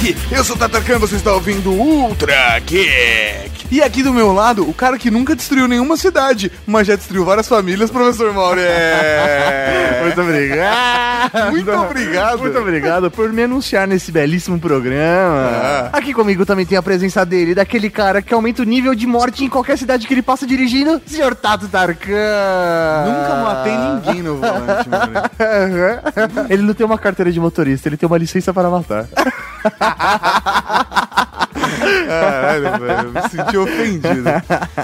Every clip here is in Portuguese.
Geek! Eu sou o Tatarkan, você está ouvindo Ultra Geek! E aqui do meu lado, o cara que nunca destruiu nenhuma cidade, mas já destruiu várias famílias, professor Mauri. Muito obrigado. Muito obrigado. Muito obrigado por me anunciar nesse belíssimo programa. Ah. Aqui comigo também tem a presença dele, daquele cara que aumenta o nível de morte em qualquer cidade que ele passa dirigindo, senhor Tato Tarkan. Nunca matei ninguém no volante, mano. Ele não tem uma carteira de motorista, ele tem uma licença para matar. Caralho, velho, me senti ofendido.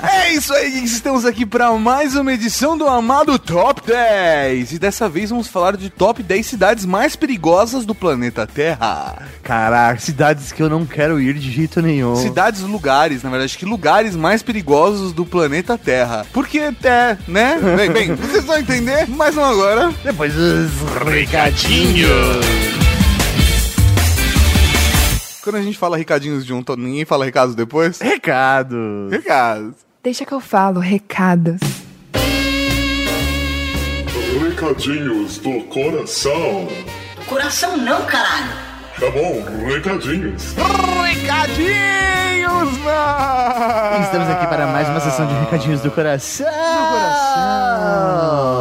É isso aí. Estamos aqui para mais uma edição do amado Top 10. E dessa vez vamos falar de top 10 cidades mais perigosas do planeta Terra. Caraca, cidades que eu não quero ir de jeito nenhum. Cidades, lugares, na verdade, que lugares mais perigosos do planeta Terra. Porque, é, né? Bem, bem, vocês vão entender, mas não agora. Depois os recadinhos. Quando a gente fala recadinhos junto, ninguém fala recados depois? Recado. Recados. Deixa que eu falo, recados. Recadinhos do coração. Coração não, caralho. Tá bom, recadinhos. Recadinhos, mano! Estamos aqui para mais uma sessão de recadinhos do coração. Do coração.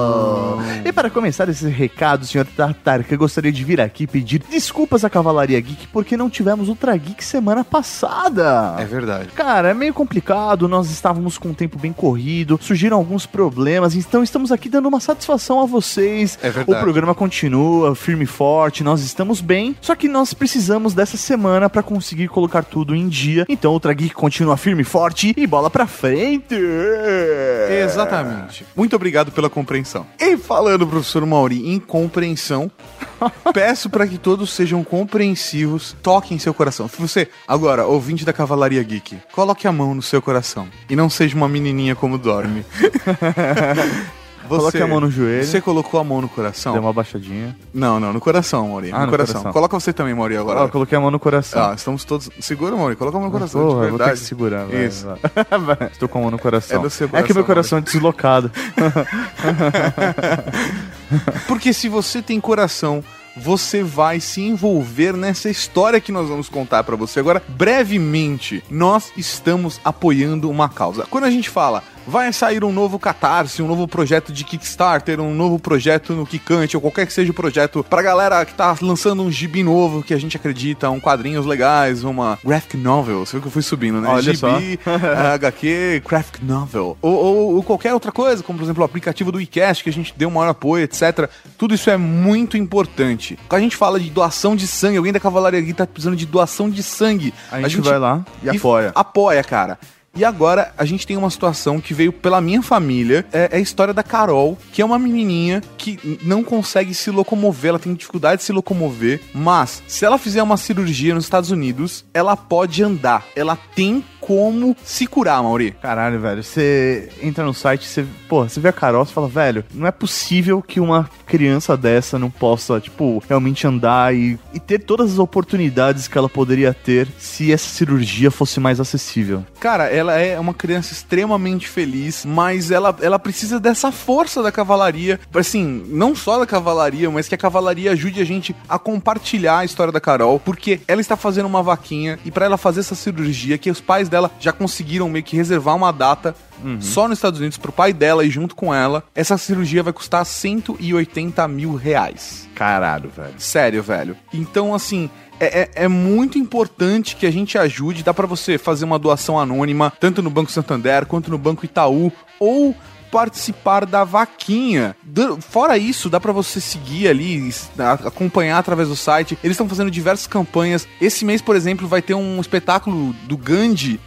E para começar esse recado, senhor Tatarka, eu gostaria de vir aqui pedir desculpas à Cavalaria Geek porque não tivemos Ultra Geek semana passada. É verdade. Cara, é meio complicado, nós estávamos com um tempo bem corrido, surgiram alguns problemas, então estamos aqui dando uma satisfação a vocês. É verdade. O programa continua firme e forte, nós estamos bem, só que nós precisamos dessa semana para conseguir colocar tudo em dia. Então o Ultra Geek continua firme e forte e bola pra frente. Exatamente. Muito obrigado pela compreensão. E falando, professor Mauri, em compreensão, peço para que todos sejam compreensivos, toquem seu coração. Se você, agora, ouvinte da Cavalaria Geek, coloque a mão no seu coração e não seja uma menininha como dorme. Você, Coloque a mão no joelho. Você colocou a mão no coração? Deu uma baixadinha. Não, não, no coração, Mauri. Ah, no, no coração. coração. Coloca você também, Mauri, agora. Ó, eu coloquei a mão no coração. Ah, estamos todos. Segura, Mauri. Coloca a mão no coração. Porra, de eu vou ter verdade. que segurar, vai, Isso. vai. Estou com a mão no coração. É do seu É que meu coração, coração é deslocado. Porque se você tem coração, você vai se envolver nessa história que nós vamos contar pra você. Agora, brevemente, nós estamos apoiando uma causa. Quando a gente fala vai sair um novo Catarse, um novo projeto de Kickstarter, um novo projeto no Kikante, ou qualquer que seja o projeto pra galera que tá lançando um gibi novo que a gente acredita, um quadrinhos legais, uma graphic novel. Você viu que eu fui subindo, né? Olha gibi, HQ, graphic novel. Ou, ou- ou qualquer outra coisa, como por exemplo o aplicativo do iCast, que a gente deu maior apoio, etc. Tudo isso é muito importante. Quando a gente fala de doação de sangue, alguém da Cavalaria Geek tá precisando de doação de sangue. A gente vai lá e apoia. Apoia, cara. E agora a gente tem uma situação que veio pela minha família. É, é a história da Carol, que é uma menininha que não consegue se locomover, ela tem dificuldade de se locomover. Mas se ela fizer uma cirurgia nos Estados Unidos, ela pode andar. Ela tem como se curar, Mauri. Caralho, velho. Você entra no site, você, porra, você vê a Carol, você fala, velho, não é possível que uma criança dessa não possa, tipo, realmente andar e, e ter todas as oportunidades que ela poderia ter se essa cirurgia fosse mais acessível. Cara, ela é uma criança extremamente feliz, mas ela, ela precisa dessa força da cavalaria. Assim, não só da cavalaria, mas que a cavalaria ajude a gente a compartilhar a história da Carol, porque ela está fazendo uma vaquinha e pra ela fazer essa cirurgia, que os pais dela já conseguiram meio que reservar uma data só nos Estados Unidos pro pai dela e junto com ela, essa cirurgia vai custar 180 mil reais. Caralho, velho. Sério, velho. Então, assim. É, é- é muito importante que a gente ajude. Dá pra você fazer uma doação anônima, tanto no Banco Santander quanto no Banco Itaú, ou participar da vaquinha. Fora isso, dá pra você seguir ali, acompanhar através do site. Eles estão fazendo diversas campanhas. Esse mês, por exemplo, vai ter um espetáculo do Gandhi.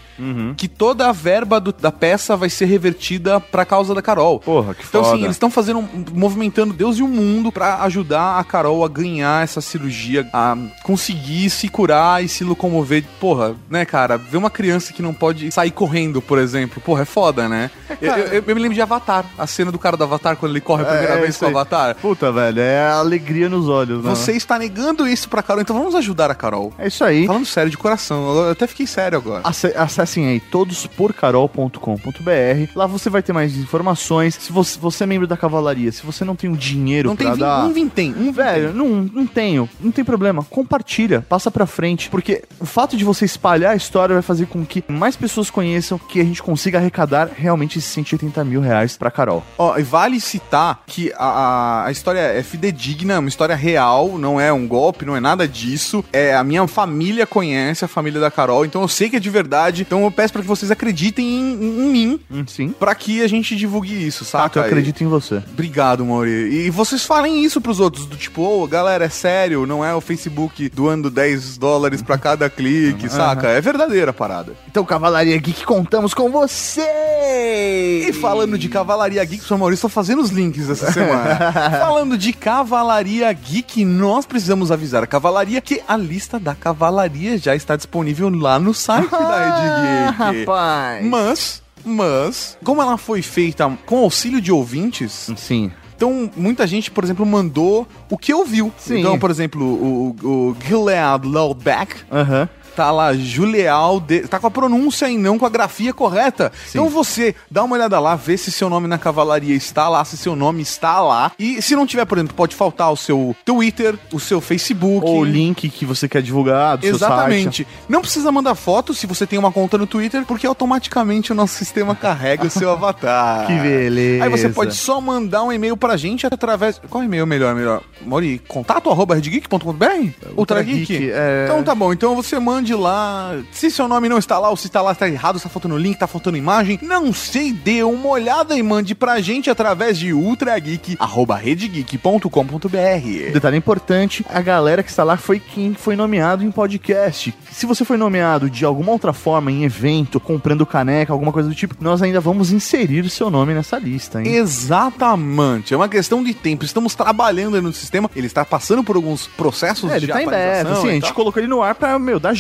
Que toda a verba do- da peça vai ser revertida pra causa da Carol. Porra, que Então, foda. assim, eles estão fazendo, um- movimentando Deus e o mundo pra ajudar a Carol a ganhar essa cirurgia, a conseguir se curar e se locomover. Porra, né, cara? Ver uma criança que não pode sair correndo, por exemplo. Porra, é foda, né? eu, eu- eu me lembro de Avatar, a cena do cara do Avatar quando ele corre a primeira É, vez com o. Avatar. Puta, velho, é alegria nos olhos, né? Você está negando isso pra Carol, então vamos ajudar a Carol. É isso aí. Falando sério, de coração, eu até fiquei sério agora. Ace- acessem aí todosporcarol.com.br. Lá você vai ter mais informações. Se você, você é membro da cavalaria, se você não tem o dinheiro Não tem pra vin- dar... um vintém, um Velho, não, não tenho. Não tem problema. Compartilha, passa pra frente. Porque o fato de você espalhar a história vai fazer com que mais pessoas conheçam que a gente consiga arrecadar realmente esses 180 mil reais pra Carol. Ó, e vale citar que a, a, a história é fidedigna, é uma história real, não é um golpe, não é nada disso. É a minha família conhece a família da Carol, então eu sei que é de verdade. Então eu peço pra que vocês acreditem em, em mim, Sim. pra que a gente divulgue isso, Ah, saca? eu acredito em você. Obrigado, Mauri. E vocês falem isso pros outros, do tipo, ô, galera, é sério, não é o Facebook doando 10 dólares pra cada clique, saca? É verdadeira a parada. Então, Cavalaria Geek, contamos com você! E falando de Cavalaria Geek, professor Maurício, estou fazendo os links essa semana. falando de Cavalaria Geek, nós precisamos avisar a Cavalaria que a lista da Cavalaria já está disponível lá no site da Rede Geek. rapaz! Mas, mas, como ela foi feita com auxílio de ouvintes, Sim. então muita gente, por exemplo, mandou o que ouviu. Sim. Então, por exemplo, o, o Gilead Lowback Aham. Tá lá, Juleal, de... tá com a pronúncia e não com a grafia correta. Então você dá uma olhada lá, vê se seu nome na cavalaria está lá, se seu nome está lá. E se não tiver, por exemplo, pode faltar o seu Twitter, o seu Facebook. Ou o link que você quer divulgar do seu site. Exatamente. Não precisa mandar foto se você tem uma conta no Twitter, porque automaticamente o nosso sistema carrega o seu avatar. Que beleza. Aí você pode só mandar um e-mail pra gente através. Qual e-mail melhor? Melhor? Mori, contato arroba redgeek.com.br? Ultra Geek? É. Então tá bom. Então você mande lá. Se seu nome não está lá, ou se está lá, está errado, está faltando link, está faltando imagem, não sei, dê uma olhada e mande pra gente através de ultrageek, arroba redgeek.com.br. Detalhe importante, a galera que está lá foi quem foi nomeado em podcast. Se você foi nomeado de alguma outra forma, em evento, comprando caneca, alguma coisa do tipo, nós ainda vamos inserir o seu nome nessa lista, hein? Exatamente, é uma questão de tempo. Estamos trabalhando no sistema, ele está passando por alguns processos É, ele de tá em beta, assim, a gente colocou ele no ar pra, meu, dar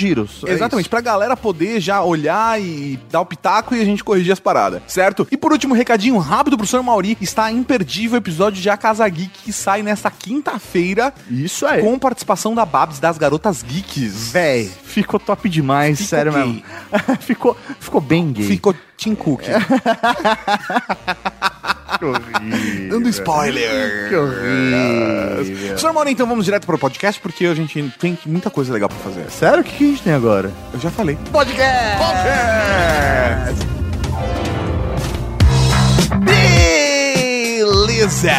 É Exatamente, isso. pra galera poder já olhar e dar o pitaco e a gente corrigir as paradas, certo? E por último, recadinho rápido pro Sr. Mauri, está imperdível o episódio de A Casa Geek que sai nesta quinta-feira Isso aí. com participação da Babs das Garotas Geeks. Véi, ficou top demais, sério gay. mesmo. ficou, ficou bem gay. Ficou Tim Cook. Horrível. Dando spoiler. Que horrível. Sr. Mauri, então vamos direto pro podcast, porque a gente tem muita coisa legal pra fazer. Sério? O que, que a gente tem agora? Eu já falei. Podcast! Beleza!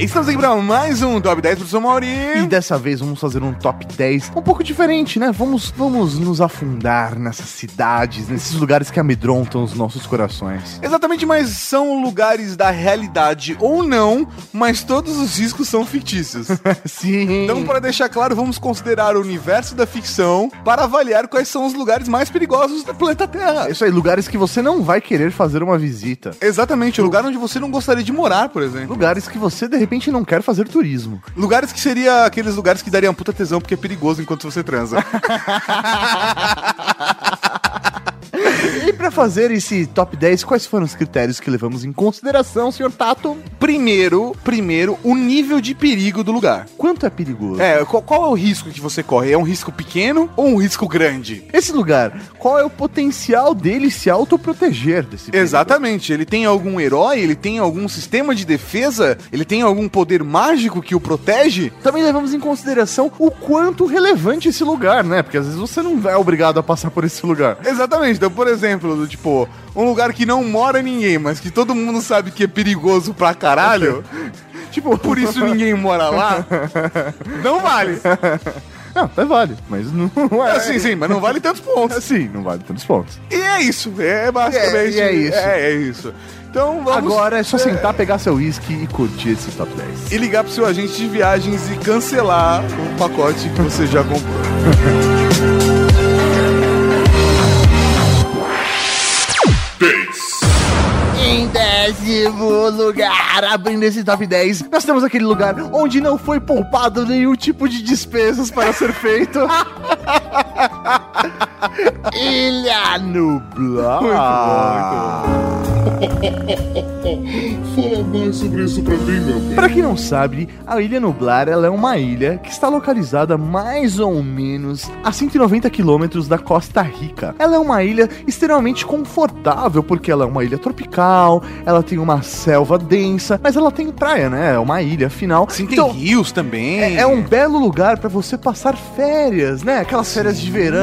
Estamos aqui para mais um Top 10 pro Sr. Mauri. E dessa vez vamos fazer um top 10 um pouco diferente, né? Vamos, vamos nos afundar nessas cidades, nesses lugares que amedrontam os nossos corações. Exatamente, mas são lugares da realidade ou não, mas todos os riscos são fictícios. Sim. Então, para deixar claro, vamos considerar o universo da ficção para avaliar quais são os lugares mais perigosos do planeta Terra. Isso aí, lugares que você não vai querer fazer uma visita. Exatamente, o lugar onde você não gostaria de morar, por exemplo. Lugares que você de repente não quer fazer turismo. Lugares que seria aqueles lugares que dariam puta tesão porque é perigoso enquanto você transa. E pra fazer esse top 10, quais foram os critérios que levamos em consideração, senhor Tato? primeiro, primeiro, o nível de perigo do lugar. Quanto é perigoso? É, qual, qual é o risco que você corre? É um risco pequeno ou um risco grande? Esse lugar, qual é o potencial dele se autoproteger desse perigo? Exatamente. Ele tem algum herói? Ele tem algum sistema de defesa? Ele tem algum poder mágico que o protege? Também levamos em consideração o quanto relevante esse lugar, né? Porque às vezes você não é obrigado a passar por esse lugar. Exatamente. Então, por exemplo, do tipo, um lugar que não mora ninguém, mas que todo mundo sabe que é perigoso pra caralho. tipo, por isso ninguém mora lá. Não vale. Não, até vale, mas não é. É, sim, sim, mas não vale tantos pontos. Sim, não vale tantos pontos. E é isso. É basicamente. E é- é isso. É, é isso. Então vamos. Agora é só sentar, pegar seu uísque e curtir esse top 10. E ligar pro seu agente de viagens e cancelar o pacote que você já comprou. Décimo lugar, abrindo esse top 10, nós temos aquele lugar onde não foi poupado nenhum tipo de despesas para ser feito. Ilha Nublar. Muito bom, muito bom. Fala mais sobre isso pra mim, meu bem. Pra quem não sabe, a Ilha Nublar ela é uma ilha que está localizada mais ou menos a 190 quilômetros da Costa Rica. Ela é uma ilha extremamente confortável porque ela é uma ilha tropical, ela tem uma selva densa, mas ela tem praia, né? É uma ilha, afinal. Sim, tem Então, rios também. é, é um belo lugar pra você passar férias, né? Aquelas férias de verão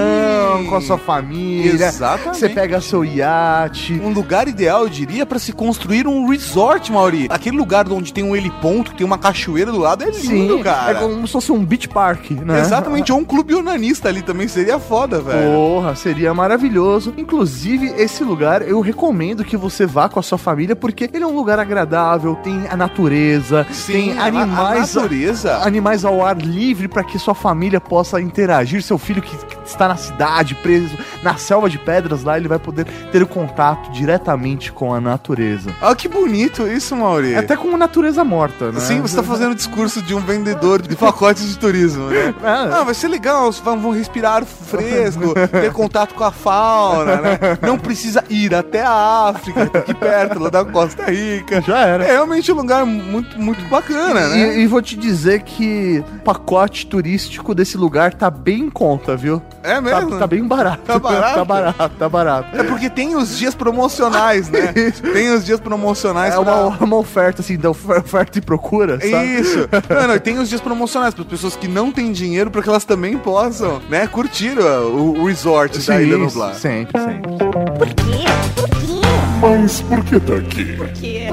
com a sua família. Exatamente. Você pega seu iate. Um lugar ideal, eu diria, pra se construir um resort, Mauri. Aquele lugar onde tem um heliponto, tem uma cachoeira do lado, é lindo, cara. é como se fosse um beach park, né? Exatamente, ou um clube onanista ali também seria foda, velho. Porra, seria maravilhoso. Inclusive, esse lugar eu recomendo que você vá com a sua família, porque ele é um lugar agradável, tem a natureza, tem a- a animais. natureza. Animais ao ar livre para que sua família possa interagir. Seu filho que está na cidade, preso na selva de pedras lá, ele vai poder ter o contato diretamente com a natureza. Olha que bonito isso, Mauri. Até com a natureza morta, né? Sim, você tá fazendo o discurso de um vendedor de pacotes de turismo, né? É. Ah, vai ser legal, vão respirar ar fresco, ter contato com a fauna, né? Não precisa ir até a África, aqui perto, lá da Costa Rica. Já era. É realmente um lugar muito, muito bacana, né? E, e vou te dizer que o pacote turístico desse lugar tá bem em conta, viu? É Tá, mesmo? tá bem barato. Tá barato? tá barato, tá barato. É porque tem os dias promocionais, né? tem os dias promocionais É pra- uma, uma oferta, assim, da ofer- oferta e procura, sabe? Isso. Não, não, e tem os dias promocionais para as pessoas que não têm dinheiro para que elas também possam, né, curtir o, o resort da Ilha Nublar. Sempre, sempre. Mas por que tá aqui? Porque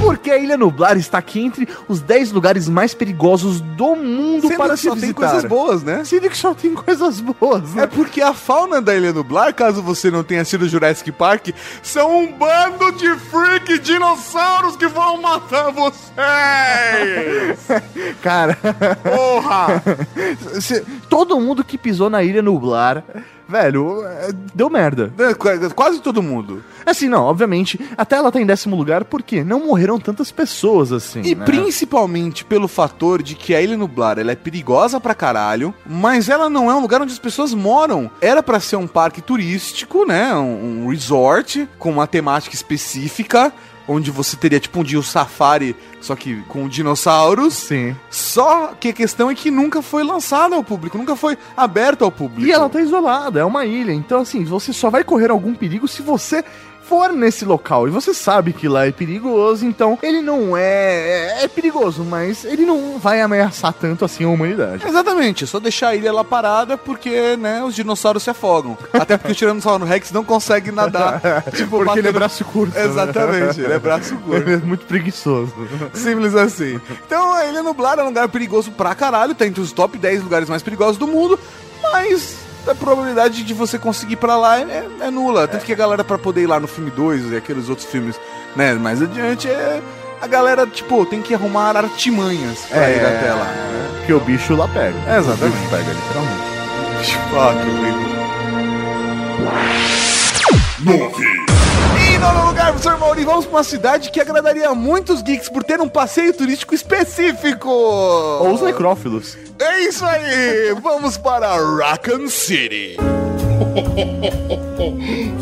Porque a Ilha Nublar está aqui entre os 10 lugares mais perigosos do mundo Sendo para que se só tem visitar. coisas boas, né? Sendo que só tem coisas boas, né? É porque a fauna da Ilha Nublar, caso você não tenha sido Jurassic Park, são um bando de freak dinossauros que vão matar vocês! Cara, Porra! todo mundo que pisou na Ilha Nublar, velho, é, deu merda. É, qu- Quase todo mundo. Assim, não, obviamente, até ela tá em décimo lugar porque não morreram tantas pessoas assim. E né? principalmente pelo fator de que a Ilha Nublar ela é perigosa pra caralho, mas ela não é um lugar onde as pessoas moram. Era pra ser um parque turístico, né? Um, um resort com uma temática específica, onde você teria tipo um dia o safari, só que com dinossauros. Sim. Só que a questão é que nunca foi lançada ao público, nunca foi aberta ao público. E ela tá isolada, é uma ilha. Então, assim, você só vai correr algum perigo se você for nesse local. E você sabe que lá é perigoso, então ele não é. É, é perigoso, mas ele não vai ameaçar tanto assim a humanidade. Exatamente, é só deixar a ilha lá parada porque, né, os dinossauros se afogam. Até porque o Tiranossauro Rex não consegue nadar. tipo, Porque ele é batendo- braço curto. né? Exatamente, ele é braço curto. Ele é muito preguiçoso. Simples assim. Então a Ilha Nublar é um lugar perigoso pra caralho, tá entre os top 10 lugares mais perigosos do mundo, mas a probabilidade de você conseguir para lá é, é, é nula. É. Que a galera para poder ir lá no filme 2 e aqueles outros filmes, né, mais adiante é a galera, tipo, tem que arrumar artimanhas pra é, ir até lá. Né? Porque o bicho lá pega. É, exatamente. O bicho pega, literalmente. Ah, que horrível nono lugar, professor Mauri, vamos pra uma cidade que agradaria muitos geeks por ter um passeio turístico específico. Ou os necrófilos. É isso aí! Vamos para Raccoon City.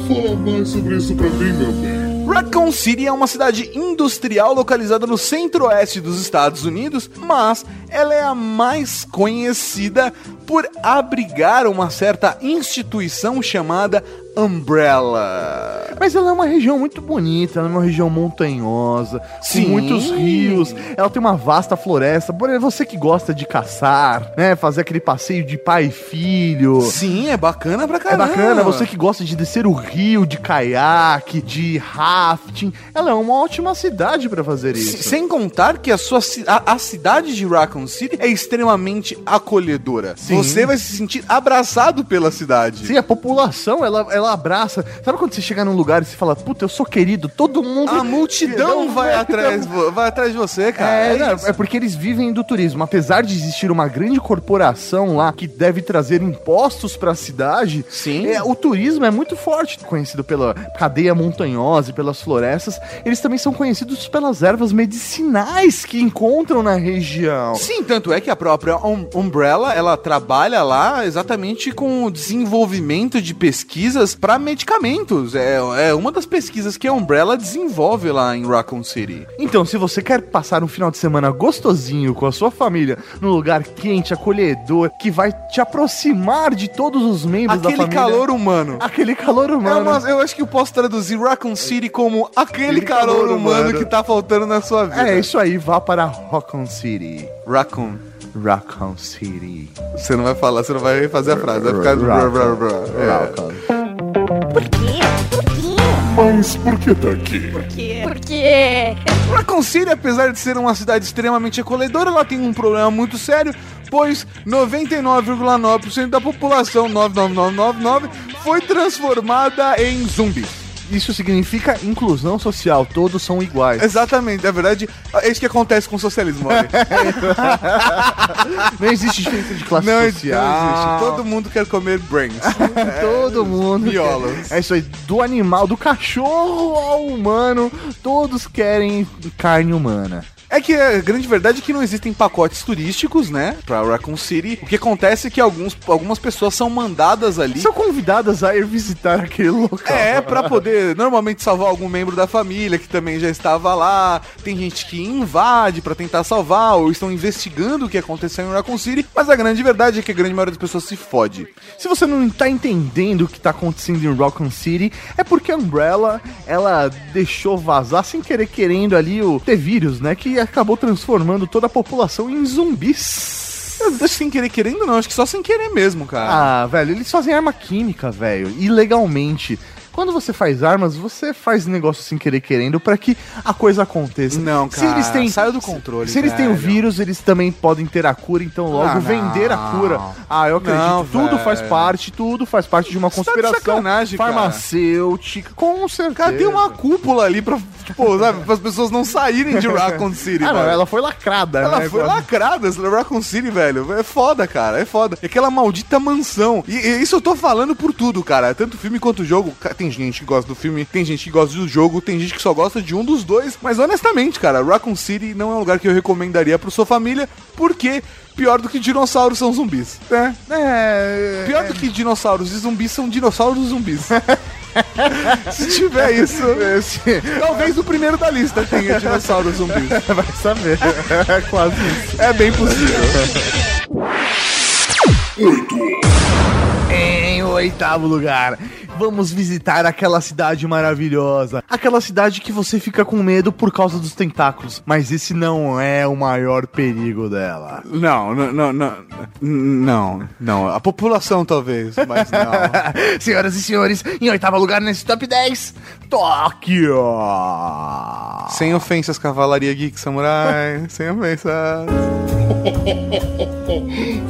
Fala mais sobre isso pra mim, meu bem. Raccoon City é uma cidade industrial localizada no centro-oeste dos Estados Unidos, mas ela é a mais conhecida por abrigar uma certa instituição chamada Umbrella. Mas ela é uma região muito bonita, ela é uma região montanhosa, Sim. com muitos rios, ela tem uma vasta floresta. Por exemplo, você que gosta de caçar, né? Fazer aquele passeio de pai e filho. Sim, é bacana pra É caramba. bacana, você que gosta de descer o rio de caiaque, de rafting, ela é uma ótima cidade pra fazer isso. Sem contar que a, sua, a, a cidade de Raccoon City é extremamente acolhedora. Sim. Você vai se sentir abraçado pela cidade. Sim, a população, ela, ela abraça. Sabe quando você chega num lugar e você fala, puta, eu sou querido, todo mundo. A multidão Não, vai não, atrás, vai atrás de você, cara. É, não, isso. é porque eles vivem do turismo. Apesar de existir uma grande corporação lá que deve trazer impostos pra cidade, Sim. é, o turismo é muito forte, conhecido pela cadeia montanhosa e pelas florestas. Eles também são conhecidos pelas ervas medicinais que encontram na região. Sim, tanto é que a própria Um- Umbrella, ela trabalha lá exatamente com o desenvolvimento de pesquisas pesquisas para medicamentos. É, é uma das pesquisas que a Umbrella desenvolve lá em Raccoon City. Então, se você quer passar um final de semana gostosinho com a sua família, num lugar quente, acolhedor, que vai te aproximar de todos os membros da Aquele família. calor humano. Aquele calor É humano. uma- eu acho que eu posso traduzir Raccoon City como aquele Aquele calor, calor humano, humano. que tá faltando na sua vida. É isso aí, vá para Raccoon City. Raccoon. Raccoon City. Você não vai falar, você não vai fazer a frase, vai ficar. Raccoon. É. Por quê? Por quê? Mas por que tá aqui? Por quê? Por quê? Raccoon City, apesar de ser uma cidade extremamente acolhedora, ela tem um problema muito sério, pois 99,9% da população 99999 foi transformada em zumbi. Isso significa inclusão social, todos são iguais. Exatamente, na verdade, é isso que acontece com o socialismo. olha. Não existe diferença de classe Não, social. não existe. Todo mundo quer comer brains. Todo mundo. Miolos. quer. É isso aí, do animal, do cachorro ao humano, todos querem carne humana. É que a grande verdade é que não existem pacotes turísticos, né, pra Raccoon City. O que acontece é que alguns, algumas pessoas são mandadas ali. São convidadas a ir visitar aquele local. É, pra poder normalmente salvar algum membro da família que também já estava lá. Tem gente que invade pra tentar salvar ou estão investigando o que aconteceu em Raccoon City. Mas a grande verdade é que a grande maioria das pessoas se fode. Se você não tá entendendo o que tá acontecendo em Raccoon City, é porque a Umbrella, ela deixou vazar sem querer querendo ali o T-Vírus, né? Que acabou transformando toda a população em zumbis. Sem querer querendo não, acho que só sem querer mesmo, cara. Ah, velho, eles fazem arma química, velho, ilegalmente. Quando você faz armas, você faz negócio sem querer querendo pra que a coisa aconteça. Não, Se eles cara, têm, saiu do controle, Se eles têm o vírus, eles também podem ter a cura, então logo Ah, vender a cura. Ah, eu acredito. Não, tudo velho. faz parte, tudo faz parte de uma Você tá de conspiração cara. farmacêutica. Com certeza. Cara, tem uma cúpula ali pra, tipo, sabe, as pessoas não saírem de Raccoon City, Ah, não, ela foi lacrada, Ela né? foi lacrada, essa Raccoon City, velho. É foda, cara. É foda. É aquela maldita mansão. E, e isso eu tô falando por tudo, cara. Tanto filme quanto jogo. Ca- Tem gente que gosta do filme, tem gente que gosta do jogo, tem gente que só gosta de um dos dois. Mas honestamente, cara, Raccoon City não é um lugar que eu recomendaria pra sua família, porque pior do que dinossauros são zumbis, né? É. Pior do que dinossauros e zumbis são dinossauros e zumbis. Se tiver isso, talvez o primeiro da lista tenha dinossauros zumbis. Vai saber. É quase isso. É bem possível. Em oitavo lugar, vamos visitar aquela cidade maravilhosa. Aquela cidade que você fica com medo por causa dos tentáculos. Mas esse não é o maior perigo dela. Não, não, não, não, não, não. A população talvez, mas não. Senhoras e senhores, em oitavo lugar nesse top 10, Tóquio. Sem ofensas, Cavalaria Geek Samurai. Sem ofensas.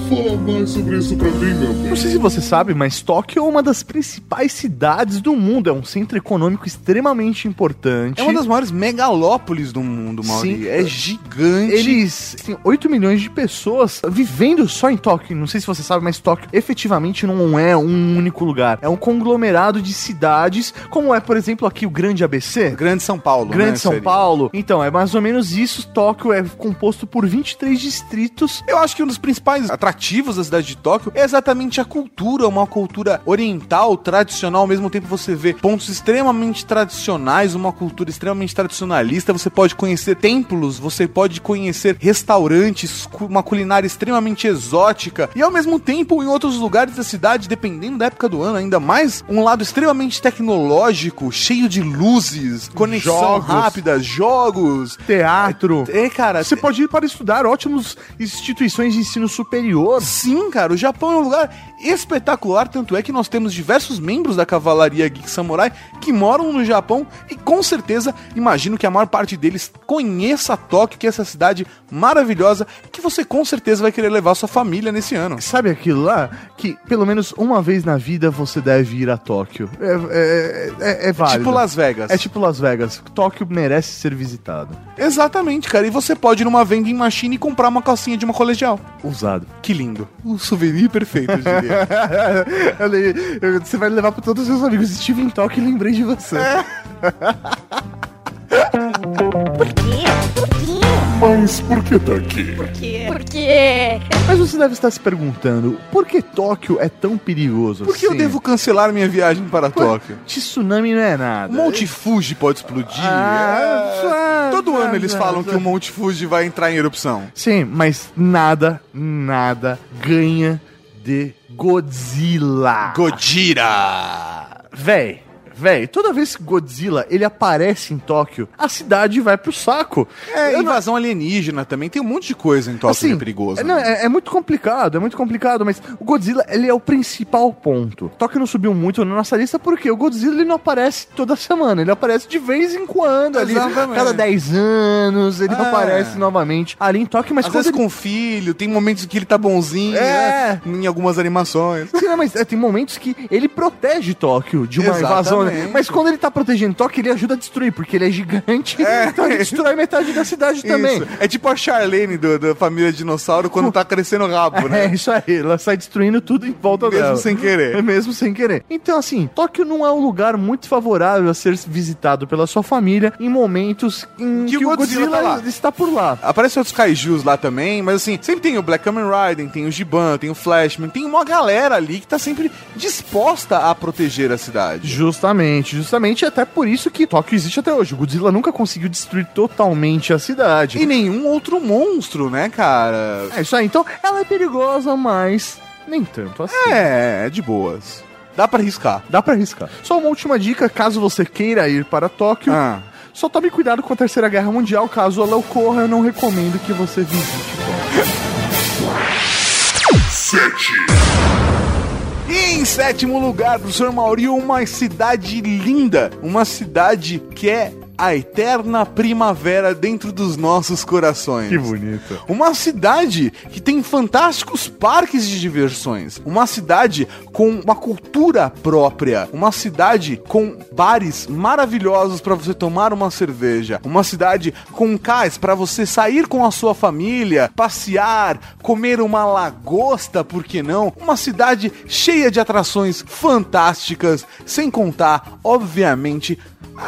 Fala mais sobre isso pra mim, meu. Não sei se você sabe, mas Tóquio é uma das principais cidades do mundo. É um centro econômico extremamente importante. É uma das maiores megalópolis do mundo, Mauri. Sim. É gigante. Eles têm 8 milhões de pessoas vivendo só em Tóquio. Não sei se você sabe, mas Tóquio efetivamente não é um único lugar. É um conglomerado de cidades, como é, por exemplo, aqui o Grande ABC. Grande São Paulo, Grande né, São seria. Paulo. Então, é mais ou menos isso. Tóquio é composto por 23 distritos. Eu acho que um dos principais atrativos da cidade de Tóquio é exatamente a cultura, uma cultura oriental, tradicional, ao mesmo tempo você vê pontos extremamente tradicionais, uma cultura extremamente tradicionalista, você pode conhecer templos, você pode conhecer restaurantes, uma culinária extremamente exótica, e ao mesmo tempo em outros lugares da cidade, dependendo da época do ano, ainda mais um lado extremamente tecnológico, cheio de luzes, conexão Jogos. rápida, jogos. Teatro. É, cara, Você pode ir para estudar ótimas instituições de ensino superior. Sim, cara, o Japão é um lugar espetacular, tanto é que nós temos diversos membros da Cavalaria Geek Samurai que moram no Japão e com certeza imagino que a maior parte deles conheça Tóquio, que é essa cidade maravilhosa que você com certeza vai querer levar sua família nesse ano. Sabe aquilo lá? Que pelo menos uma vez na vida você deve ir a Tóquio. É, é, é, é válido. Tipo Las Vegas. É tipo Las Vegas. Tóquio merece ser visitado. Exatamente, cara. E você pode ir numa vending machine e comprar uma calcinha de uma colegial. Usado. Que lindo. Um souvenir perfeito, eu diria. Eu eu- você vai levar para todos os seus amigos. Estive em Tóquio e lembrei de você. Por quê? Por quê? Mas por que tá aqui? Por quê? Por quê? Mas você deve estar se perguntando, por que Tóquio é tão perigoso Por que eu assim? devo cancelar minha viagem para Tóquio? Tsunami não é nada. Monte Fuji pode explodir. Ah, É. Todo ah, ano eles ah, falam ah. que o Monte Fuji vai entrar em erupção. Sim, mas nada, nada ganha de Godzilla. Gojira! Véi, véi, toda vez que Godzilla ele aparece em Tóquio, a cidade vai pro saco. É, Eu não- invasão alienígena também. Tem um monte de coisa em Tóquio que é perigoso. é, não, né? é, é muito complicado, é muito complicado, mas o Godzilla, ele é o principal ponto. Tóquio não subiu muito na nossa lista porque o Godzilla, ele não aparece toda semana, ele aparece de vez em quando, ali, Exatamente. cada 10 anos, ele É. aparece novamente ali em Tóquio, mas Às vezes ele... com filho, tem momentos que ele tá bonzinho, É. né? Em algumas animações. Sim, não, mas é, tem momentos que ele protege Tóquio de uma invasão. Né? Mas quando ele tá protegendo Tóquio, ele ajuda a destruir, porque ele é gigante. Então ele destrói metade da cidade também. Isso. É tipo a Charlene do- da família Dinossauro quando tá crescendo o rabo, É né? isso aí, ela sai destruindo tudo em volta Mesmo dela. sem querer. É mesmo sem querer. Então, assim, Tóquio não é um lugar muito favorável a ser visitado pela sua família em momentos em Que que, o Godzilla Godzilla, tá está por lá. Aparecem outros kaijus lá também, mas assim, sempre tem o Black Kamen Rider, tem o Giban, tem o Flashman, tem uma galera ali que tá sempre disposta a proteger a cidade. Justamente, justamente, até por isso que Tóquio existe até hoje. O Godzilla nunca conseguiu destruir totalmente a cidade. E nenhum outro monstro, né, cara? É isso aí, então ela é perigosa, mas nem tanto assim. É, é de boas. Dá pra arriscar. Dá pra arriscar. Só uma última dica, caso você queira ir para Tóquio, Ah. só tome cuidado com a Terceira Guerra Mundial, caso ela ocorra, eu não recomendo que você visite Tóquio. Sete. E em sétimo lugar, professor Mauri, uma cidade linda. Uma cidade que é a eterna primavera dentro dos nossos corações. bonito. Uma cidade que tem fantásticos parques de diversões. Uma cidade com uma cultura própria. Uma cidade com bares maravilhosos para você tomar uma cerveja. Uma cidade com cais para você sair com a sua família, passear, comer uma lagosta, por que não? Uma cidade cheia de atrações fantásticas, sem contar, obviamente,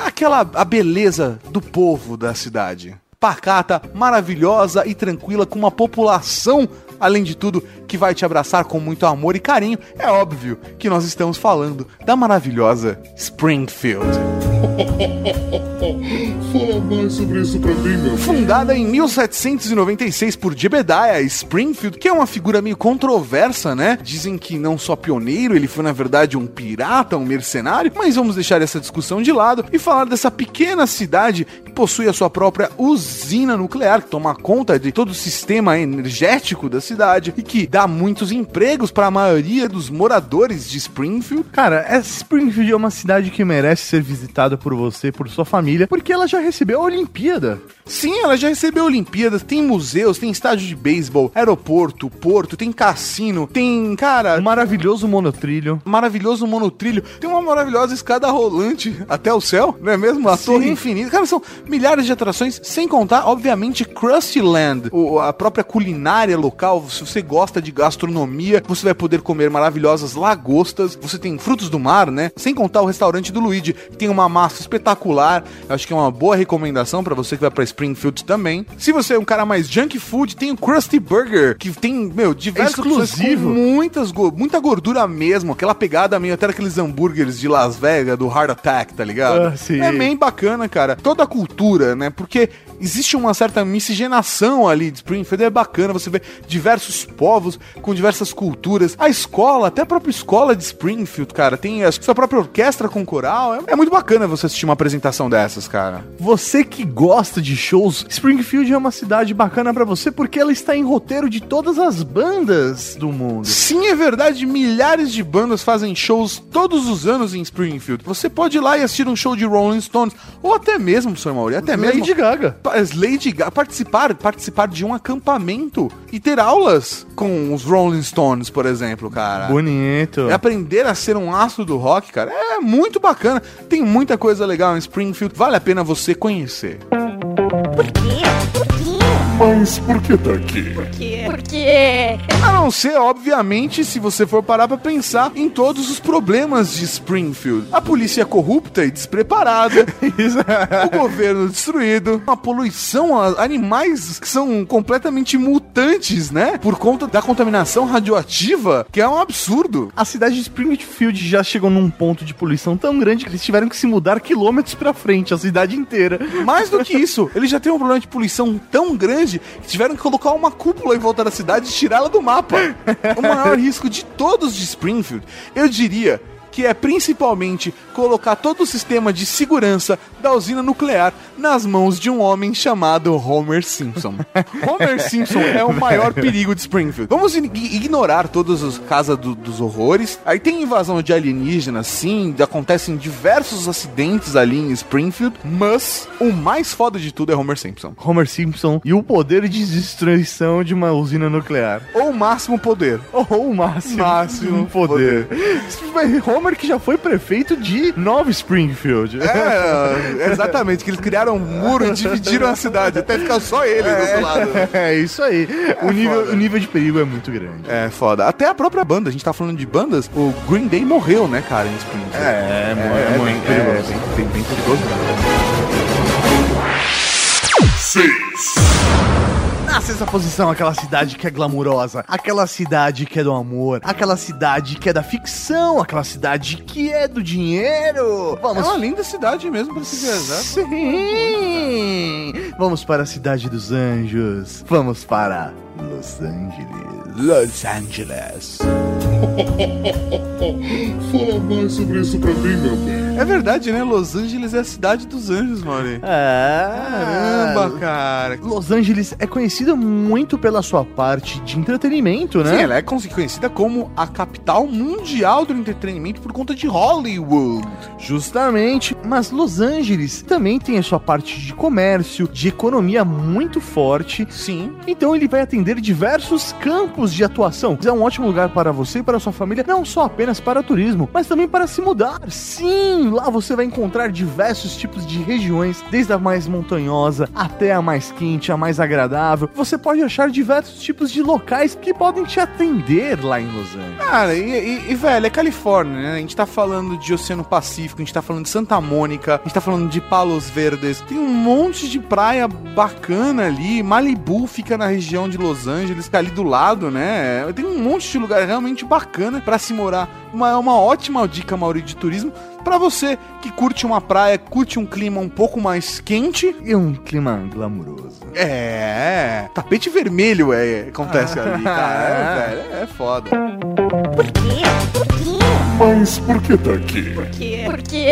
aquela a beleza do povo da cidade. Pacata, maravilhosa e tranquila, com uma população, além de tudo, que vai te abraçar com muito amor e carinho. É óbvio que nós estamos falando da maravilhosa Springfield. Fala mais sobre isso pra mim, meu. Fundada em 1796 por Jebediah Springfield, que é uma figura meio controversa, né? Dizem que não só pioneiro, ele foi na verdade um pirata, um mercenário, mas vamos deixar essa discussão de lado e falar dessa pequena cidade que possui a sua própria usina nuclear, que toma conta de todo o sistema energético da cidade e que dá muitos empregos para a maioria dos moradores de Springfield. Cara, essa Springfield é uma cidade que merece ser visitada por você, por sua família, porque ela já recebeu a Olimpíada. Sim, ela já recebeu Olimpíadas, tem museus, tem estádio de beisebol, aeroporto, porto, tem cassino, tem, cara, Um maravilhoso monotrilho. maravilhoso monotrilho, tem uma maravilhosa escada rolante até o céu, não é mesmo? A Sim. torre infinita. Cara, são milhares de atrações, sem contar, obviamente, Krusty Land, a própria culinária local. Se você gosta de gastronomia, você vai poder comer maravilhosas lagostas. Você tem frutos do mar, né? Sem contar o restaurante do Luigi, que tem uma massa espetacular. Eu acho que é uma boa recomendação pra você que vai pra Springfield também. Se você é um cara mais junk food, tem o Krusty Burger, que tem, meu, diversas opções exclusivo. muitas, muita gordura mesmo, aquela pegada meio até aqueles hambúrgueres de Las Vegas, do Heart Attack, tá ligado? Ah. É bem bacana, cara. Toda a cultura, né? Porque existe uma certa miscigenação ali de Springfield, é bacana você ver diversos povos com diversas culturas. A escola, até a própria escola de Springfield, cara, tem a sua própria orquestra com coral. É, é muito bacana você assistir uma apresentação dessas, cara. Você que gosta de shows, Springfield é uma cidade bacana pra você porque ela está em roteiro de todas as bandas do mundo. Sim, é verdade, milhares de bandas fazem shows todos os anos em Springfield. Você pode ir lá e assistir um show de Rolling Stones, ou até mesmo, Sr. Mauri, até mesmo... Lady Gaga. Lady Gaga, participar, participar de um acampamento e ter aulas com os Rolling Stones, por exemplo, cara. Bonito. É aprender a ser um astro do rock, cara, é muito bacana. Tem muita coisa legal em Springfield, vale a pena você conhecer. Por quê? Por quê? Mas por que tá aqui? Por quê? Porque. A não ser, obviamente, se você for parar pra pensar em todos os problemas de Springfield. A polícia é corrupta e despreparada, o governo destruído, a poluição, a- animais que são completamente mutantes, né? Por conta da contaminação radioativa, que é um absurdo. A cidade de Springfield já chegou num ponto de poluição tão grande que eles tiveram que se mudar quilômetros pra frente, a cidade inteira. Mais do que isso, eles já têm um problema de poluição tão grande tiveram que colocar uma cúpula em volta da cidade e tirá-la do mapa. O maior risco de todos de Springfield, eu diria que é principalmente colocar todo o sistema de segurança da usina nuclear nas mãos de um homem chamado Homer Simpson. Homer Simpson é o maior perigo de Springfield. Vamos ig- ignorar todas as casas do- dos horrores. Aí tem invasão de alienígenas, sim, acontecem diversos acidentes ali em Springfield, mas o mais foda de tudo é Homer Simpson. Homer Simpson e o poder de destruição de uma usina nuclear. Ou o máximo poder. Ou o máximo, Máximo poder. Homer que já foi prefeito de Nova Springfield. É, exatamente, que eles criaram um muro e dividiram a cidade, até ficar só ele do outro lado. É isso aí. o, nível, foda. o nível de perigo é muito grande. É foda. Até a própria banda, a gente tá falando de bandas, o Green Day morreu, né, cara, em Springfield. É, é, muito bem- perigoso. é, bem, bem, bem perigoso mesmo. 6. Na sexta posição, aquela cidade que é glamurosa, aquela cidade que é do amor, aquela cidade que é da ficção, aquela cidade que é do dinheiro. É Vamos uma linda cidade mesmo pra se viajar. Sim! Vamos para a cidade dos anjos. Vamos para Los Angeles. Los Angeles. Fala mais sobre isso pra mim, meu bem. É verdade, né? Los Angeles é a cidade dos anjos, Mauri. Ah, Caramba, cara. Los Angeles é conhecida muito pela sua parte de entretenimento, né? Sim, ela é conhecida como a capital mundial do entretenimento por conta de Hollywood. Justamente, mas Los Angeles também tem a sua parte de comércio, de economia muito forte. Sim. Então ele vai atender diversos campos de atuação. É um ótimo lugar para você e para sua família, não só apenas para turismo, mas também para se mudar. Sim, lá você vai encontrar diversos tipos de regiões, desde a mais montanhosa até a mais quente, a mais agradável. Você pode achar diversos tipos de locais que podem te atender lá em Los Angeles. Cara, e, e- e, velho, é Califórnia, né? A gente tá falando de Oceano Pacífico, a gente tá falando de Santa Mônica, a gente tá falando de Palos Verdes. Tem um monte de praia bacana ali. Malibu fica na região de Los Angeles, fica ali do lado, né? Tem um monte de lugar realmente bacana pra se morar. Uma, uma ótima dica, Maurício, de turismo pra você que curte uma praia, curte um clima um pouco mais quente. E um clima glamuroso. É, tapete vermelho é, acontece ali, cara. É, velho, é foda. Por quê? Por quê? Mas por que tá aqui? Porque. Porque.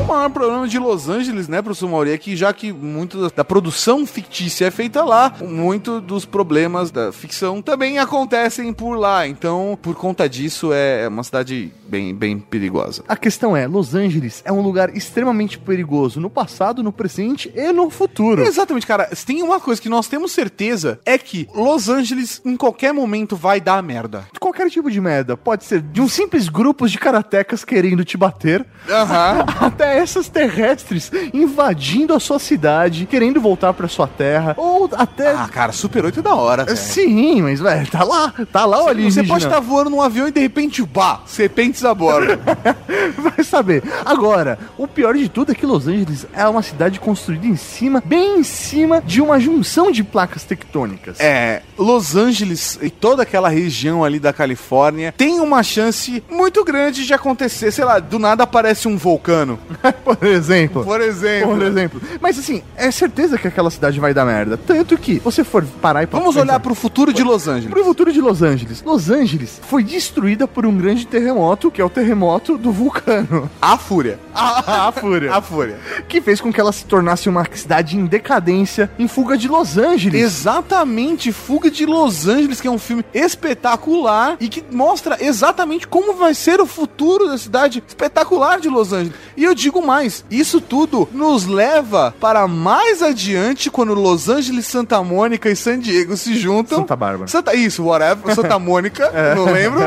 O maior problema de Los Angeles, né, professor Mauri, é que já que muito da- produção fictícia é feita lá, muito dos problemas da ficção também acontecem por lá. Então, por conta disso, é é uma cidade bem, bem perigosa. A questão é, Los Angeles é um lugar extremamente perigoso no passado, no presente e no futuro. Exatamente, cara. Se tem uma coisa que nós temos certeza, é que Los Angeles, em qualquer momento, vai dar merda. Qualquer tipo de merda, pode ser de um simples grupos de karatecas querendo te bater, Aham. até essas terrestres invadindo a sua cidade, querendo voltar pra sua terra, ou até... Ah, cara, Super 8 é da hora, velho. Sim, mas, velho, tá lá, tá lá o Você pode estar voando num avião e de repente, bah, serpentes a bordo. Vai saber. Agora, o pior de tudo é que Los Angeles é uma cidade construída em cima, bem em cima de uma junção de placas tectônicas. É, Los Angeles e toda aquela região ali da Califórnia tem uma chance muito grande de acontecer, sei lá, do nada aparece um vulcano. Por exemplo. Por exemplo. Por exemplo. Mas assim, é certeza que aquela cidade vai dar merda. Tanto que, você for parar e Vamos olhar pro futuro de Los Angeles. Pro futuro de Los Angeles. Los Angeles foi destruída por um grande terremoto, que é o terremoto do vulcano. A Fúria. A, a fúria. A Fúria. que fez com que ela se tornasse uma cidade em decadência, em fuga de Los Angeles. Exatamente, Fuga de Los Angeles, que é um filme espetacular e que mostra exatamente como vai ser o futuro da cidade espetacular de Los Angeles. E eu digo mais, isso tudo nos leva para mais adiante quando Los Angeles, Santa Mônica e San Diego se juntam. Santa Bárbara. Santa, isso, whatever, Santa Mônica, não lembro,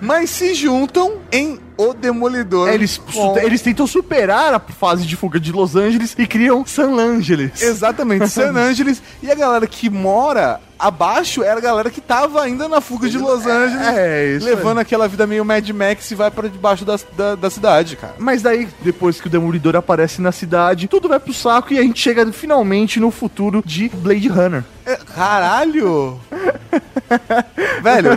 mas se juntam em O Demolidor. Eles, com- eles tentam superar a fase de fuga de Los Angeles e criam San Angeles. Exatamente, San Angeles. E a galera que mora abaixo era a galera que tava ainda na fuga de Los Angeles, É, isso levando aquela vida meio Mad Max e vai pra debaixo da, da, da cidade, cara. Mas daí, depois que o Demolidor aparece na cidade, tudo vai pro saco e a gente chega finalmente no futuro de Blade Runner. É, caralho! Velho,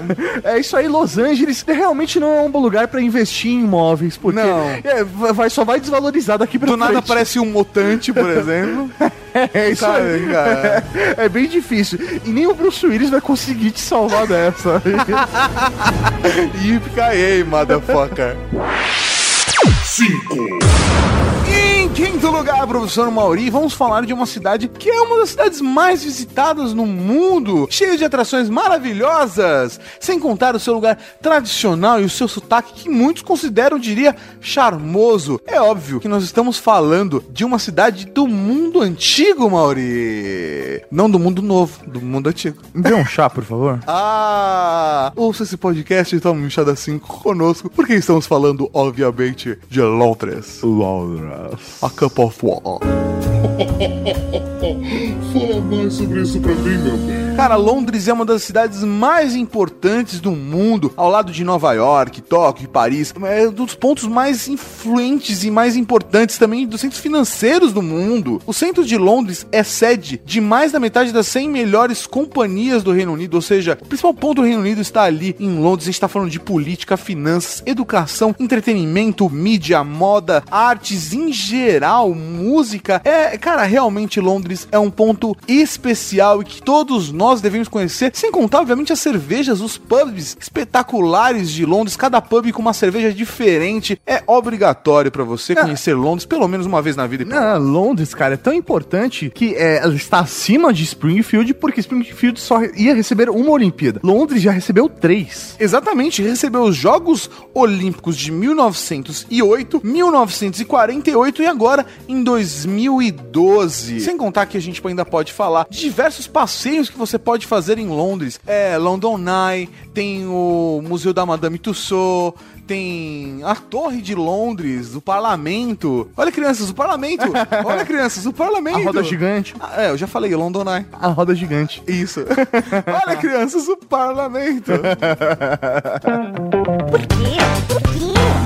É isso aí, Los Angeles realmente não é um bom lugar pra investir em imóveis, porque Não. é, vai, só vai desvalorizar daqui pra do nada frente. aparece um mutante, por exemplo. É isso Sabe, aí. cara? É bem difícil. E nem o Bruce Willis vai conseguir te salvar dessa. Yippee motherfucker. 5, Em quinto lugar, professor Mauri, vamos falar de uma cidade que é uma das cidades mais visitadas no mundo, cheia de atrações maravilhosas, sem contar o seu lugar tradicional e o seu sotaque que muitos consideram, diria, charmoso. É óbvio que nós estamos falando de uma cidade do mundo antigo, Mauri. Não do mundo novo, do mundo antigo. Me dê um chá, por favor. Ah, ouça esse podcast e tome um chá da 5 conosco, porque estamos falando, obviamente, de Londres. A Cup of War. fala mais sobre isso pra mim, meu bem. Cara, Londres é uma das cidades mais importantes do mundo, ao lado de Nova York, Tóquio e Paris. É um dos pontos mais influentes e mais importantes também dos centros financeiros do mundo. O centro de Londres é sede de mais da metade das 100 melhores companhias do Reino Unido, ou seja, o principal ponto do Reino Unido está ali em Londres. A gente está falando de política, finanças, educação, entretenimento, mídia, moda, artes em geral, música. É, cara, realmente Londres é um ponto especial e que todos nós devemos conhecer, sem contar, obviamente, as cervejas, os pubs espetaculares de Londres, cada pub com uma cerveja diferente. É obrigatório para você conhecer Londres pelo menos uma vez na vida. Não, Londres, cara, é tão importante que é, ela está acima de Springfield, porque Springfield só ia receber uma Olimpíada. Londres já recebeu três. Exatamente, recebeu os Jogos Olímpicos de 1908, 1948 e agora em 2012. Sem contar que a gente ainda pode falar de diversos passeios que você pode fazer em Londres. É, London Eye, tem o Museu da Madame Tussauds, tem a Torre de Londres, o Parlamento. Olha, crianças, o Parlamento. Olha, crianças, o Parlamento. A roda gigante. Ah, é, eu já falei, London Eye. A roda gigante. Isso. Olha, crianças, o Parlamento. Por quê? Por quê?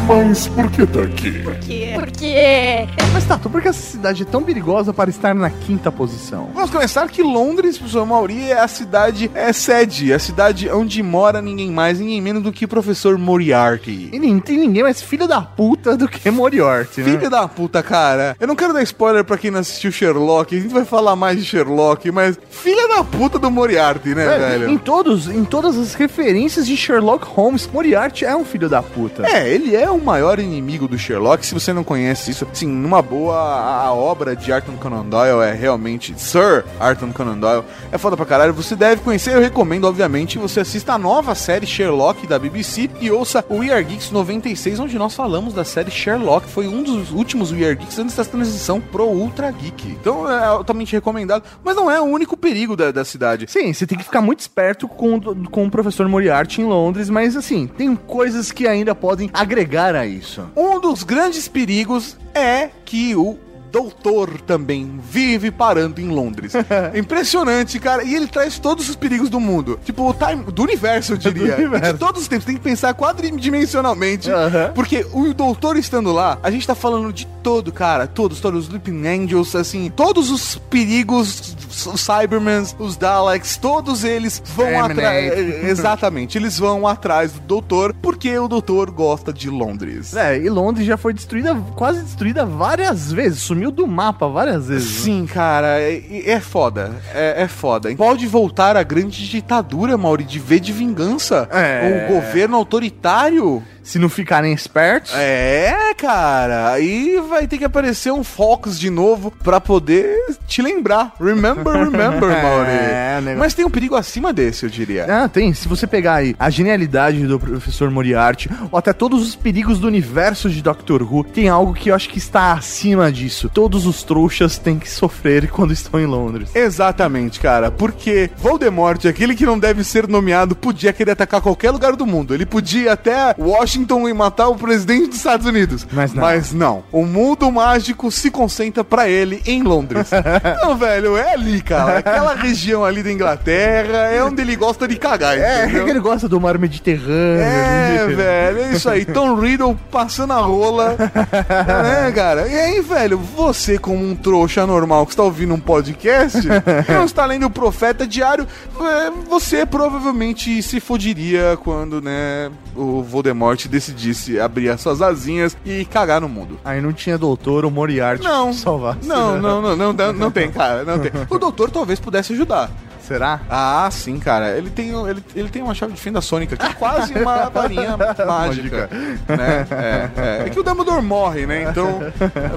Mas por que tá aqui? Por quê? Mas tá, por que essa cidade é tão perigosa para estar na quinta posição? Vamos começar que Londres, professor Mauri, é a cidade, é sede, é a cidade onde mora ninguém mais, ninguém menos do que o professor Moriarty. E nem tem ninguém mais filho da puta do que Moriarty, né? Filho da puta, cara. Eu não quero dar spoiler pra quem não assistiu Sherlock, a gente vai falar mais de Sherlock, mas filha da puta do Moriarty, né, É, velho? Em todos, em todas as referências de Sherlock Holmes, Moriarty é um filho da puta. É, ele é o maior inimigo do Sherlock. Se você não conhece isso, assim, numa boa, a obra de Arthur Conan Doyle é realmente Sir Arthur Conan Doyle. É foda pra caralho. Você deve conhecer. Eu recomendo, obviamente, você assista a nova série Sherlock da BBC e ouça o We Are Geeks 96, onde nós falamos da série Sherlock. Foi um dos últimos We Are Geeks antes da transição pro Ultra Geek. Então é altamente recomendado, mas não é o único perigo da, da cidade. Sim, você tem que ficar muito esperto com, com o professor Moriarty em Londres, mas assim, tem coisas que ainda podem agregar a isso. Um dos grandes perigos é que o doutor também vive parando em Londres. Impressionante, cara. E ele traz todos os perigos do mundo. Tipo, o time, do universo, eu diria. Do universo. De todos os tempos. Tem que pensar quadridimensionalmente. Porque o doutor estando lá, a gente tá falando de todo, cara. Todos, todos. Os Sleeping Angels, assim. Todos os perigos, os Cybermans, os Daleks, todos eles vão atrás. Exterminate. Exatamente. Eles vão atrás do doutor porque o doutor gosta de Londres. É, e Londres já foi destruída, quase destruída várias vezes, sumiu do mapa várias vezes. né? Sim, cara, é, é foda. É, é foda. Pode voltar a grande ditadura, Mauri, de V de vingança. É. O governo autoritário. Se não ficarem espertos. É, cara. Aí vai ter que aparecer um Fox de novo pra poder te lembrar. Remember, remember, Mauri. É, negócio- Mas tem um perigo acima desse, eu diria. Ah, tem. Se você pegar aí a genialidade do professor Moriarty, ou até todos os perigos do universo de Doctor Who, tem algo que eu acho que está acima disso. Todos os trouxas têm que sofrer quando estão em Londres. Exatamente, cara. Porque Voldemort, aquele que não deve ser nomeado, podia querer atacar qualquer lugar do mundo. Ele podia até Washington Washington e matar o presidente dos Estados Unidos. Mas não. Mas não. O mundo mágico se concentra pra ele em Londres. não, velho, é ali, cara. Aquela região ali da Inglaterra é onde ele gosta de cagar, É, entendeu? que ele gosta do mar Mediterrâneo. É, ali. velho, é isso aí. Tom Riddle passando a rola. né, cara? E aí, velho, você, como um trouxa normal que está ouvindo um podcast, que não está lendo o Profeta Diário, é, você provavelmente se fodiria quando, né, o Voldemort decidisse abrir as suas asinhas e cagar no mundo. Aí não tinha doutor ou Moriarty Não, salvar. não, não, não, não, não, não tem, cara, não tem. O doutor talvez pudesse ajudar. Será? Ah, sim, cara. Ele tem, ele, ele tem uma chave de fenda sônica, que é quase uma varinha mágica. né? É, é. É que o Dumbledore morre, né? Então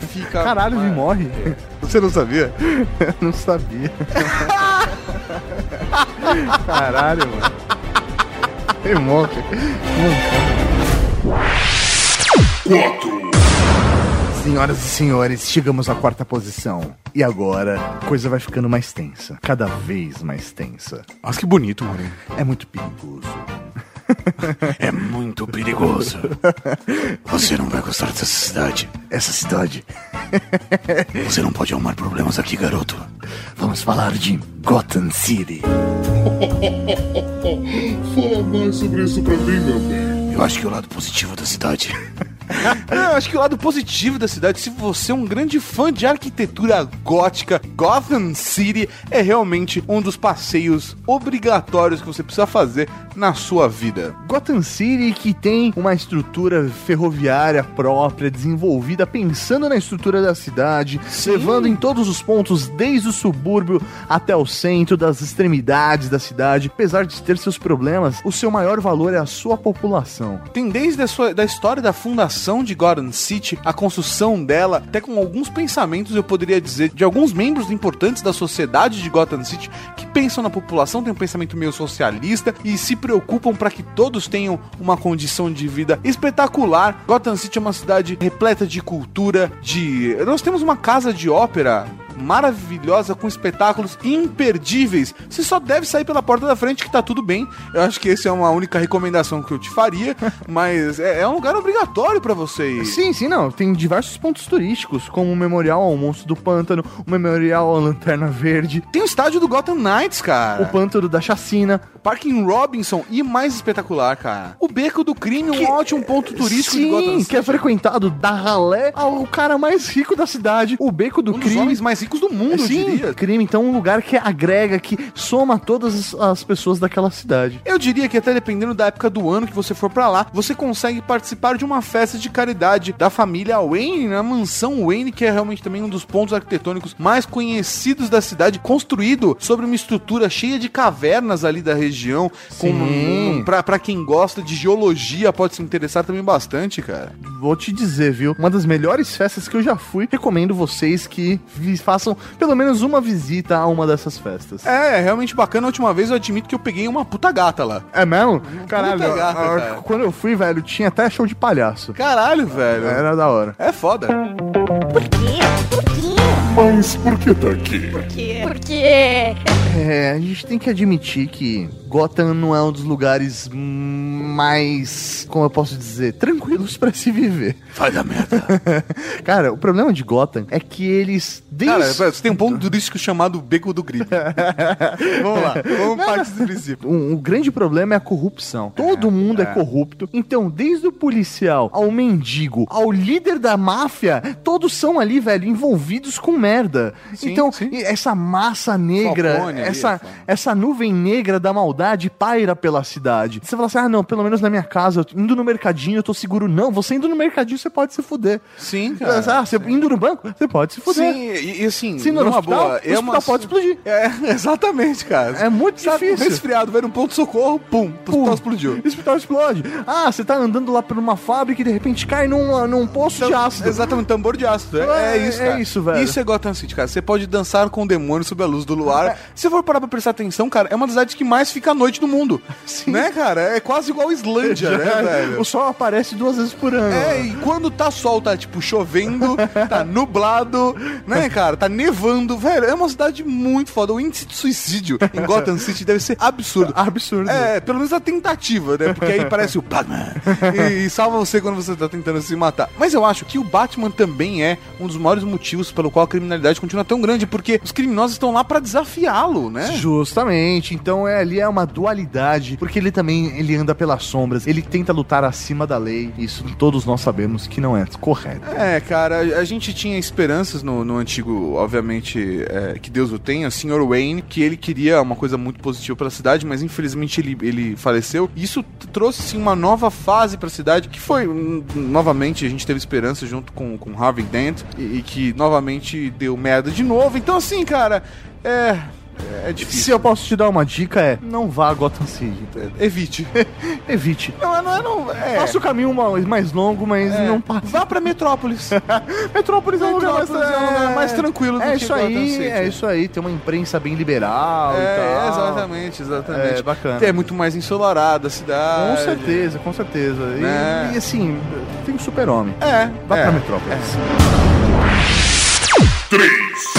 fica. Caralho, ele morre? Você não sabia? não sabia. Caralho, mano. Ele morre. 4. Senhoras e senhores, chegamos à quarta posição. E agora, a coisa vai ficando mais tensa. Cada vez mais tensa. Nossa, que bonito, mano. É muito perigoso. É muito perigoso. Você não vai gostar dessa cidade. Essa cidade. Você não pode arrumar problemas aqui, garoto. Vamos falar de Gotham City. Fala mais sobre isso pra mim, meu bem. Eu acho que é o lado positivo da cidade. Não, eu acho que o lado positivo da cidade, se você é um grande fã de arquitetura gótica, Gotham City é realmente um dos passeios obrigatórios que você precisa fazer na sua vida. Gotham City que tem uma estrutura ferroviária própria, desenvolvida pensando na estrutura da cidade, levando em todos os pontos, desde o subúrbio até o centro, das extremidades da cidade. Apesar de ter seus problemas, o seu maior valor é a sua população. Tem desde a sua, da história da fundação de Gotham City, a construção dela, até com alguns pensamentos, eu poderia dizer, de alguns membros importantes da sociedade de Gotham City que pensam na população, tem um pensamento meio socialista e se preocupam para que todos tenham uma condição de vida espetacular. Gotham City é uma cidade repleta de cultura, de. Nós temos uma casa de ópera maravilhosa com espetáculos imperdíveis. Você só deve sair pela porta da frente que tá tudo bem. Eu acho que essa é uma única recomendação que eu te faria, mas é, é um lugar obrigatório para você ir. Sim, sim, não. Tem diversos pontos turísticos, como o Memorial ao Monstro do Pântano, o Memorial à Lanterna Verde, Tem o estádio do Gotham Knights, cara. o Pântano da Chacina. Parking Robinson e mais espetacular, cara. O Beco do Crime, Que- um ótimo ponto turístico de Sim, Gotham City. que é frequentado da ralé ao cara mais rico da cidade, o Beco do um Crime. mais ricos do mundo, eu Sim, diria. crime, então um lugar que agrega, que soma todas as- as pessoas daquela cidade. Eu diria que até dependendo da época do ano que você for pra lá, você consegue participar de uma festa de caridade da família Wayne, na mansão Wayne, que é realmente também um dos pontos arquitetônicos mais conhecidos da cidade, construído sobre uma estrutura cheia de cavernas ali da região. Com, Sim. pra, pra quem gosta de geologia, pode se interessar também bastante, cara. Vou te dizer, viu? Uma das melhores festas que eu já fui. Recomendo vocês que façam pelo menos uma visita a uma dessas festas. É, é realmente bacana. A última vez eu admito que eu peguei uma puta gata lá. É mesmo? Caralho, Puta gata, a- a- cara. quando eu fui, velho, tinha até show de palhaço. Caralho, velho. Era da hora. É foda. Por quê? Por quê? Mas por que tá aqui? Por quê? É, a gente tem que admitir que Gotham não é um dos lugares mais, como eu posso dizer, tranquilos pra se viver. Vai dar merda. Cara, o problema de Gotham é que eles Cara, você tem um ponto turístico chamado Beco do Grito. vamos lá, vamos partir desse princípio. Um, o grande problema é a corrupção. Todo mundo é. corrupto. Então, desde o policial ao mendigo, ao líder da máfia, todos são ali, velho, envolvidos com merda. Sim, então, sim. essa massa negra, ali, essa, essa nuvem negra da maldade paira pela cidade. Você fala assim: ah, não, pelo menos na minha casa, indo no mercadinho, eu tô seguro. Não, você indo no mercadinho, você pode se fuder. Sim, cara. Ah, você indo no banco, você pode se fuder. Sim, e, e assim, Se no hospital, boa, o é uma... hospital pode explodir. É, exatamente, cara. É muito Sabe, difícil. resfriado, vai num ponto de socorro, pum, o hospital explodiu. O hospital explode. Ah, você tá andando lá por uma fábrica e de repente cai num, num poço de ácido. Exatamente, tambor de ácido. É, É, é isso, é cara. isso, velho. Isso é Gotham City, cara. Você pode dançar com o demônio sob a luz do luar. Se for parar pra prestar atenção, cara, é uma das cidades que mais fica à noite no mundo. Né, cara? É quase igual Islândia, né, velho? O sol aparece duas vezes por ano. É, e quando tá sol, tá tipo chovendo, tá nublado, né, cara? Tá nevando, velho. É uma cidade muito foda. O índice de suicídio em Gotham City deve ser absurdo. Absurdo. É, pelo menos a tentativa, né? Porque aí parece o Batman e, e salva você quando você tá tentando se matar. Mas eu acho que o Batman também é um dos maiores motivos pelo qual a criminalidade continua tão grande, porque os criminosos estão lá pra desafiá-lo, né? Justamente, então é ali é uma dualidade, porque ele também ele anda pelas sombras, ele tenta lutar acima da lei. Isso todos nós sabemos que não é correto. É, cara, a gente tinha esperanças no, no antigo, obviamente, é, que Deus o tenha, Sr. Wayne, que ele queria uma coisa muito positiva pra cidade, mas infelizmente ele, ele faleceu. Isso trouxe, sim, uma nova fase pra cidade, que foi, hum, novamente, a gente teve esperança junto com, com Harvey Dent, e, e que novamente deu merda de novo. Então, assim, cara, é. É difícil. Se eu posso te dar uma dica é, não vá a Gotham City. Evite. Evite. Não, não, não. É. Faça o caminho mais, mais longo, mas É. não passe. Vá pra Metrópolis. Metrópolis é um lugar mais, é mais tranquilo do é que isso Gotham aí, City. É isso aí, tem uma imprensa bem liberal e É, tal. exatamente, exatamente. É, bacana. É muito mais ensolarada a cidade. Com certeza, com certeza. E, Né? e, assim, tem um super-homem. É. Vá é. pra Metrópolis. Em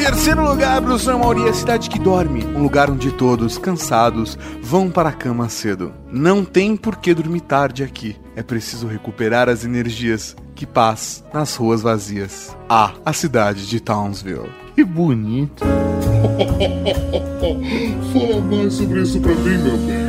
terceiro lugar, Bruce Mauri, a cidade que dorme. Um lugar onde todos, cansados, vão para a cama cedo. Não tem por que dormir tarde aqui. É preciso recuperar as energias. Que paz nas ruas vazias. Ah, a cidade de Townsville. Que bonito. Fala mais sobre isso pra mim, meu bem.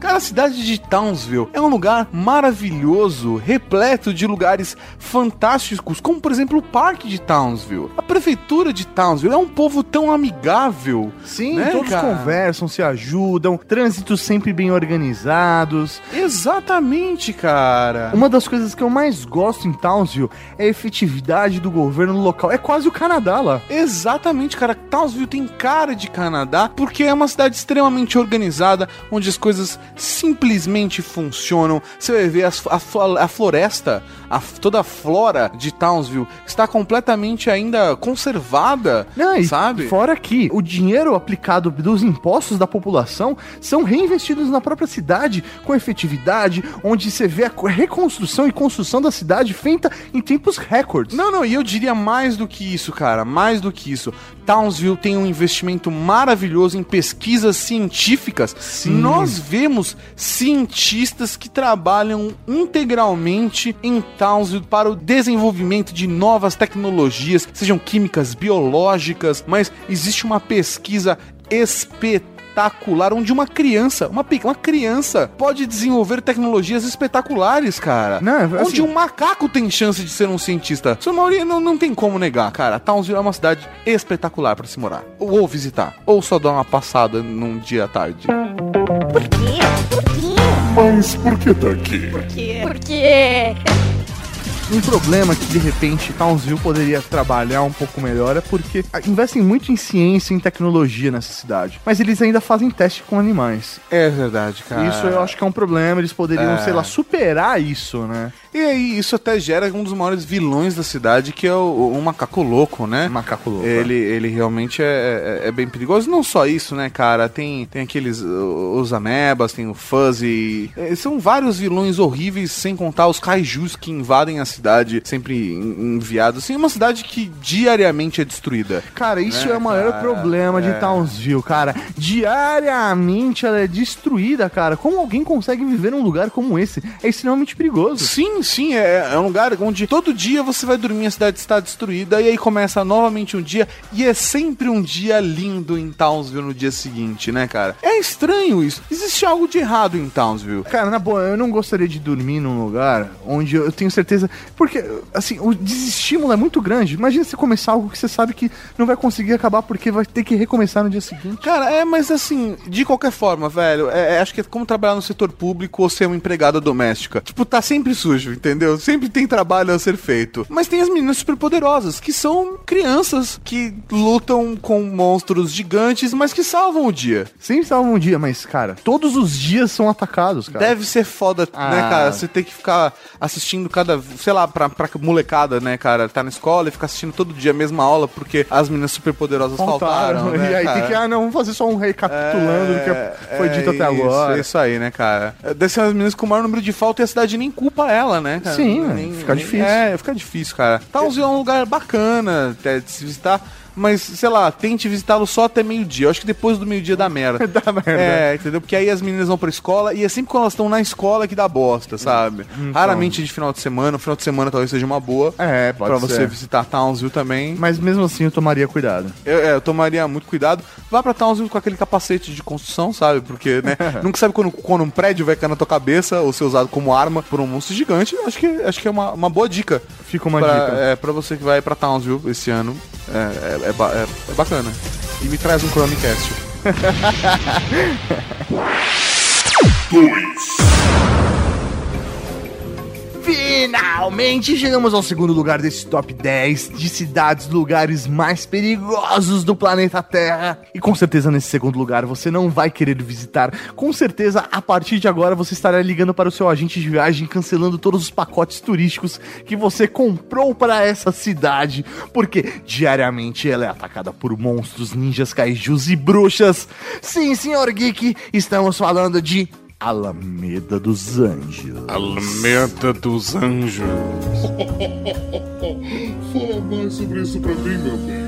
Cara, a cidade de Townsville é um lugar maravilhoso, repleto de lugares fantásticos, como por exemplo o Parque de Townsville. A prefeitura de Townsville é um povo tão amigável. Sim, né, todos cara? conversam, se ajudam, trânsitos sempre bem organizados. Exatamente, cara. Uma das coisas que eu mais gosto em Townsville é a efetividade do governo local. É quase o Canadá lá. Exatamente, cara. Townsville tem cara de Canadá porque é uma cidade extremamente organizada, onde as coisas simplesmente funcionam. Você vai ver as- a, a floresta, a- toda a flora de Townsville está completamente ainda conservada, Não, sabe? Fora que o dinheiro aplicado dos impostos da população são reinvestidos na própria cidade com efetividade, onde você vê a co- reconstrução e construção da cidade feita em tempos recordes. Não, não, e eu diria mais do que isso, cara, mais do que isso. Townsville tem um investimento maravilhoso em pesquisas científicas. Sim. Nós vemos cientistas que trabalham integralmente em Townsville para o desenvolvimento de novas tecnologias, sejam químicas, biológicas, mas existe uma pesquisa espetacular onde uma criança, uma, uma criança pode desenvolver tecnologias espetaculares, cara. Não, é assim- onde um macaco tem chance de ser um cientista. Sua maioria não, não tem como negar, cara. Townsville é uma cidade espetacular pra se morar. Ou, ou visitar. Ou só dar uma passada num dia à tarde. Por quê? Por quê? Mas por que tá aqui? Por quê? Um problema que de repente Townsville poderia trabalhar um pouco melhor é porque ah, investem muito em ciência e em tecnologia nessa cidade. Mas eles ainda fazem teste com animais. É verdade, cara. Isso eu acho que é um problema, eles poderiam, É. sei lá, superar isso, né? E aí, isso até gera um dos maiores vilões da cidade, que é o, o macaco louco, né? Macaco louco. Ele, ele realmente é, é- é bem perigoso. Não só isso, né, cara? Tem, tem aqueles. Os amebas, tem o Fuzzy. É, São vários vilões horríveis, sem contar os kaijus que invadem a cidade, sempre en- enviados. Assim, é uma cidade que diariamente é destruída. Cara, isso Né, é o maior cara? problema de É. Townsville, cara. Diariamente ela é destruída, cara. Como alguém consegue viver num lugar como esse? É extremamente perigoso. Sim, sim, é, é um lugar onde todo dia você vai dormir, a cidade está destruída, e aí começa novamente um dia, e é sempre um dia lindo em Townsville no dia seguinte, né, cara? É estranho isso. Existe algo de errado em Townsville. Cara, na boa, eu não gostaria de dormir num lugar onde eu tenho certeza. Porque, assim, o desestímulo é muito grande. Imagina você começar algo que você sabe que não vai conseguir acabar porque vai ter que recomeçar no dia seguinte. Cara, é, mas assim, de qualquer forma, velho, é, é- acho que é como trabalhar no setor público ou ser uma empregada doméstica. Tipo, tá sempre sujo, entendeu? Sempre tem trabalho a ser feito. Mas tem as meninas superpoderosas, que são crianças que lutam com monstros gigantes, mas que salvam o dia. Sempre estava um dia, mas, cara, todos os dias são atacados, cara. Deve ser foda, Ah. né, cara? Você ter que ficar assistindo cada, sei lá, pra, pra molecada, né, cara, tá na escola e fica assistindo todo dia a mesma aula porque as meninas superpoderosas faltaram, né, e aí cara? tem que, ah, não, vamos fazer só um recapitulando do que foi É, dito até isso, agora. Isso aí, né, cara? Deve ser as meninas com o maior número de falta e a cidade nem culpa ela, né, cara? Sim, nem, fica nem- difícil. É, fica difícil, cara. Townsville é um lugar bacana até de se visitar. Mas, sei lá, tente visitá-lo só até meio-dia. Eu acho que depois do meio-dia dá merda. Dá merda. É, entendeu? Porque aí as meninas vão pra escola e é sempre quando elas estão na escola que dá bosta, sabe? Raramente de final de semana. O final de semana talvez seja uma boa. Então. É, pode pra ser. você visitar Townsville também. Mas mesmo assim eu tomaria cuidado. Eu, é, eu tomaria muito cuidado. Vá pra Townsville com aquele capacete de construção, sabe? Porque, né? nunca sabe quando, quando um prédio vai cair na tua cabeça ou ser usado como arma por um monstro gigante. Acho que, acho que é uma, uma boa dica. Fica uma pra, dica. É, pra você que vai pra Townsville esse ano. É, é, é, ba- é- é bacana. E me traz um Chromecast. Finalmente chegamos ao segundo lugar desse top 10 de cidades, lugares mais perigosos do planeta Terra. E com certeza nesse segundo lugar você não vai querer visitar. Com certeza a partir de agora você estará ligando para o seu agente de viagem, cancelando todos os pacotes turísticos que você comprou para essa cidade, porque diariamente ela é atacada por monstros, ninjas, kaijus e bruxas. Sim, senhor Geek, estamos falando de Alameda dos Anjos. Alameda dos Anjos. Fala mais sobre isso pra mim, meu bem.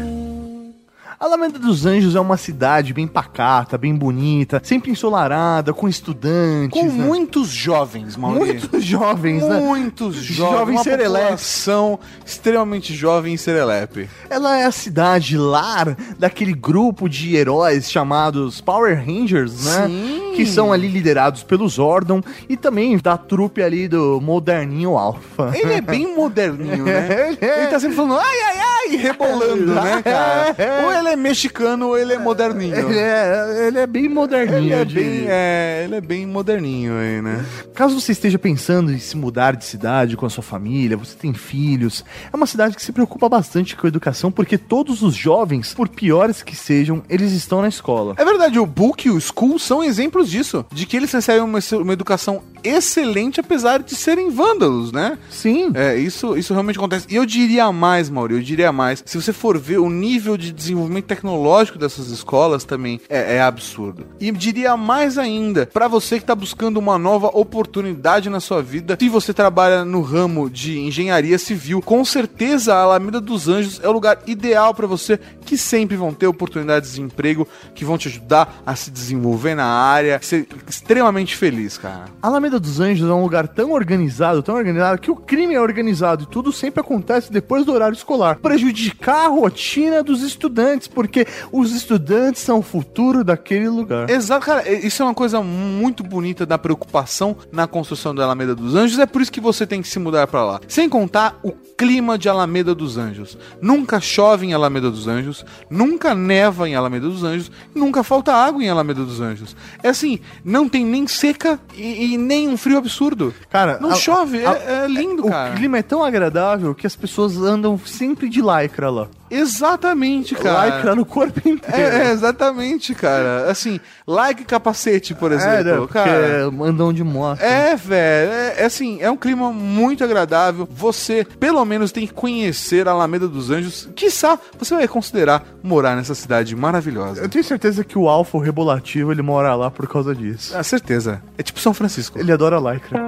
Alameda dos Anjos é uma cidade bem pacata, bem bonita, sempre ensolarada, com estudantes. Com né? muitos jovens, Maurício. muitos jovens, né? Muitos jovens. Jovem uma serelepe. população extremamente jovem e serelepe. Ela é a cidade lar daquele grupo de heróis chamados Power Rangers, né? Sim. Que são ali liderados pelo Zordon e também da trupe ali do Moderninho Alpha. Ele é bem moderninho, né? Ele é. Ele tá sempre falando ai, ai, ai, rebolando, né, cara? É. Ou ele é mexicano ou ele é moderninho. Ele é, ele é bem moderninho, Ele é bem, é, ele é bem moderninho aí, né? Caso você esteja pensando em se mudar de cidade com a sua família, você tem filhos, é uma cidade que se preocupa bastante com a educação, porque todos os jovens, por piores que sejam, eles estão na escola. É verdade, o Book e o School são exemplos disso, de que eles recebem uma, uma educação excelente, apesar de serem vândalos, né? Sim. É, isso, isso realmente acontece. E eu diria mais, Mauro, eu diria mais. Se você for ver o nível de desenvolvimento tecnológico dessas escolas também é, é absurdo. E diria mais ainda, pra você que tá buscando uma nova oportunidade na sua vida, se você trabalha no ramo de engenharia civil, com certeza a Alameda dos Anjos é o lugar ideal pra você, que sempre vão ter oportunidades de emprego que vão te ajudar a se desenvolver na área, ser extremamente feliz, cara. Alameda dos Anjos é um lugar tão organizado, tão organizado, que o crime é organizado e tudo sempre acontece depois do horário escolar. Prejudicar a rotina dos estudantes, porque os estudantes são o futuro daquele lugar. Exato, cara, isso é uma coisa muito bonita da preocupação na construção da Alameda dos Anjos, é por isso que você tem que se mudar pra lá. Sem contar o clima de Alameda dos Anjos. Nunca chove em Alameda dos Anjos, nunca neva em Alameda dos Anjos, nunca falta água em Alameda dos Anjos. É assim, não tem nem seca e, e nem um frio absurdo. Cara, não a- chove, a- é, é lindo, O cara. clima é tão agradável que as pessoas andam sempre de lycra lá. Exatamente, cara. Lycra no corpo inteiro. É, é, exatamente, cara. Assim, like capacete, por exemplo. É, né, porque cara. andam de moto. É, velho, é, é assim, é um clima muito agradável. Você, pelo menos, tem que conhecer a Alameda dos Anjos. Quiçá você vai considerar morar nessa cidade maravilhosa. Eu tenho certeza que o Alfa, o rebolativo, ele mora lá por causa disso. Ah, certeza. É tipo São Francisco. Ele adora lycra.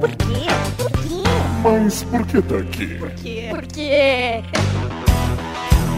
Por quê? Por quê? Mas por que tá aqui? Por quê?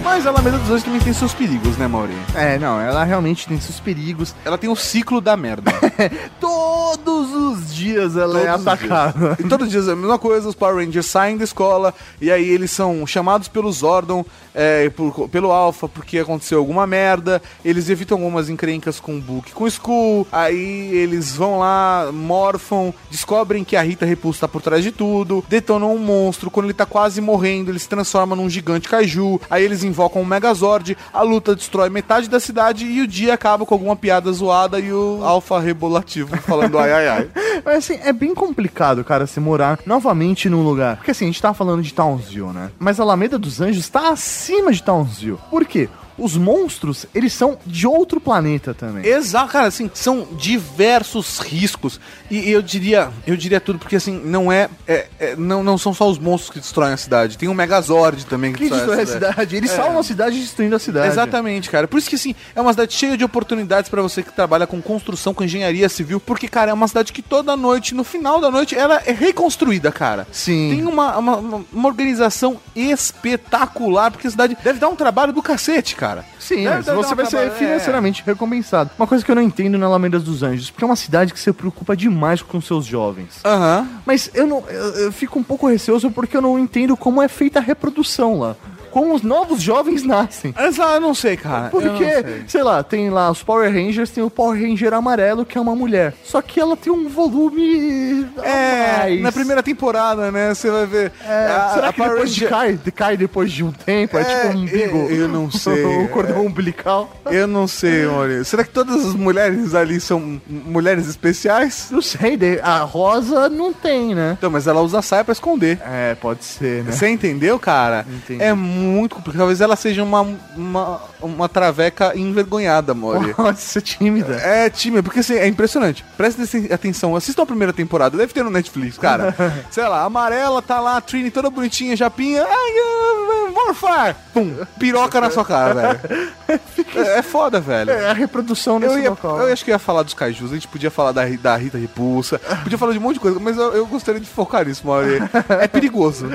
Mas a Alameda dos Anjos também tem seus perigos, né, Mauri? É, não, ela realmente tem seus perigos. Ela tem o ciclo da merda. Todos os dias ela é Todos os atacada. E todos os dias é a mesma coisa, os Power Rangers saem da escola e aí eles são chamados pelo Zordon, é, por- pelo Alpha, porque aconteceu alguma merda, eles evitam algumas encrencas com o Book e com o Skull, aí eles vão lá, morfam, descobrem que a Rita Repulsa tá por trás de tudo, detonam um monstro, quando ele tá quase morrendo, ele se transforma num gigante kaiju, aí eles invocam um Megazord, a luta destrói metade da cidade e o dia acaba com alguma piada zoada e o Alpha rebolativo falando ai ai ai. Mas assim, é bem complicado, cara, se morar novamente num lugar. Porque assim, a gente tá falando de Townsville, né? Mas a Alameda dos Anjos tá acima de Townsville. Por quê? Os monstros, eles são de outro planeta também. Exato, cara, assim, são diversos riscos. E eu diria, eu diria tudo, porque assim, não é. é- é- não, não são só os monstros que destroem a cidade. Tem um Megazord também que, Que destrói a cidade. cidade. Eles salvam a cidade destruindo a cidade. Exatamente, cara. Por isso que assim, é uma cidade cheia de oportunidades pra você que trabalha com construção, com engenharia civil, porque, cara, é uma cidade que toda noite, no final da noite, ela é reconstruída, cara. Sim. Tem uma, uma- uma organização espetacular, porque a cidade deve dar um trabalho do cacete, cara. Sim, Deve- mas deve dar você vai ser trabalho- é. financeiramente recompensado. Uma coisa que eu não entendo na Alamedas dos Anjos, porque é uma cidade que se preocupa demais com seus jovens. Aham. Mas eu não. Eu, eu fico um pouco receoso porque eu não entendo como é feita a reprodução lá. Como os novos jovens nascem. Exato, eu não sei, cara. Porque, sei. sei lá, tem lá os Power Rangers, tem o Power Ranger amarelo, que é uma mulher. Só que ela tem um volume. É, na primeira temporada, né? Você vai ver. É, a- será a que Power depois de Ranger- cai, cai depois de um tempo? É, É, tipo um umbigo. eu- eu não sei. o cordão umbilical. Eu não sei, Maurício. Será que todas as mulheres ali são mulheres especiais? Não sei, a rosa não tem, né? Então, mas ela usa saia pra esconder. É, pode ser, né? Você entendeu, cara? Entendi. É muito complicado. Talvez ela seja uma, uma, uma traveca envergonhada, Mori. Pode ser tímida. É, time, porque assim, é impressionante. Presta atenção, assistam a primeira temporada, deve ter no Netflix, cara. Sei lá, amarela tá lá, a Trini toda bonitinha, japinha. Ai, morfar! Pum, piroca na sua cara, velho. É, é foda, velho. É a reprodução nesse Eu, ia, local. eu acho que ia falar dos kaijus, a gente podia falar da, da Rita Repulsa, podia falar de um monte de coisa, mas eu, eu gostaria de focar nisso, Mauri. É perigoso.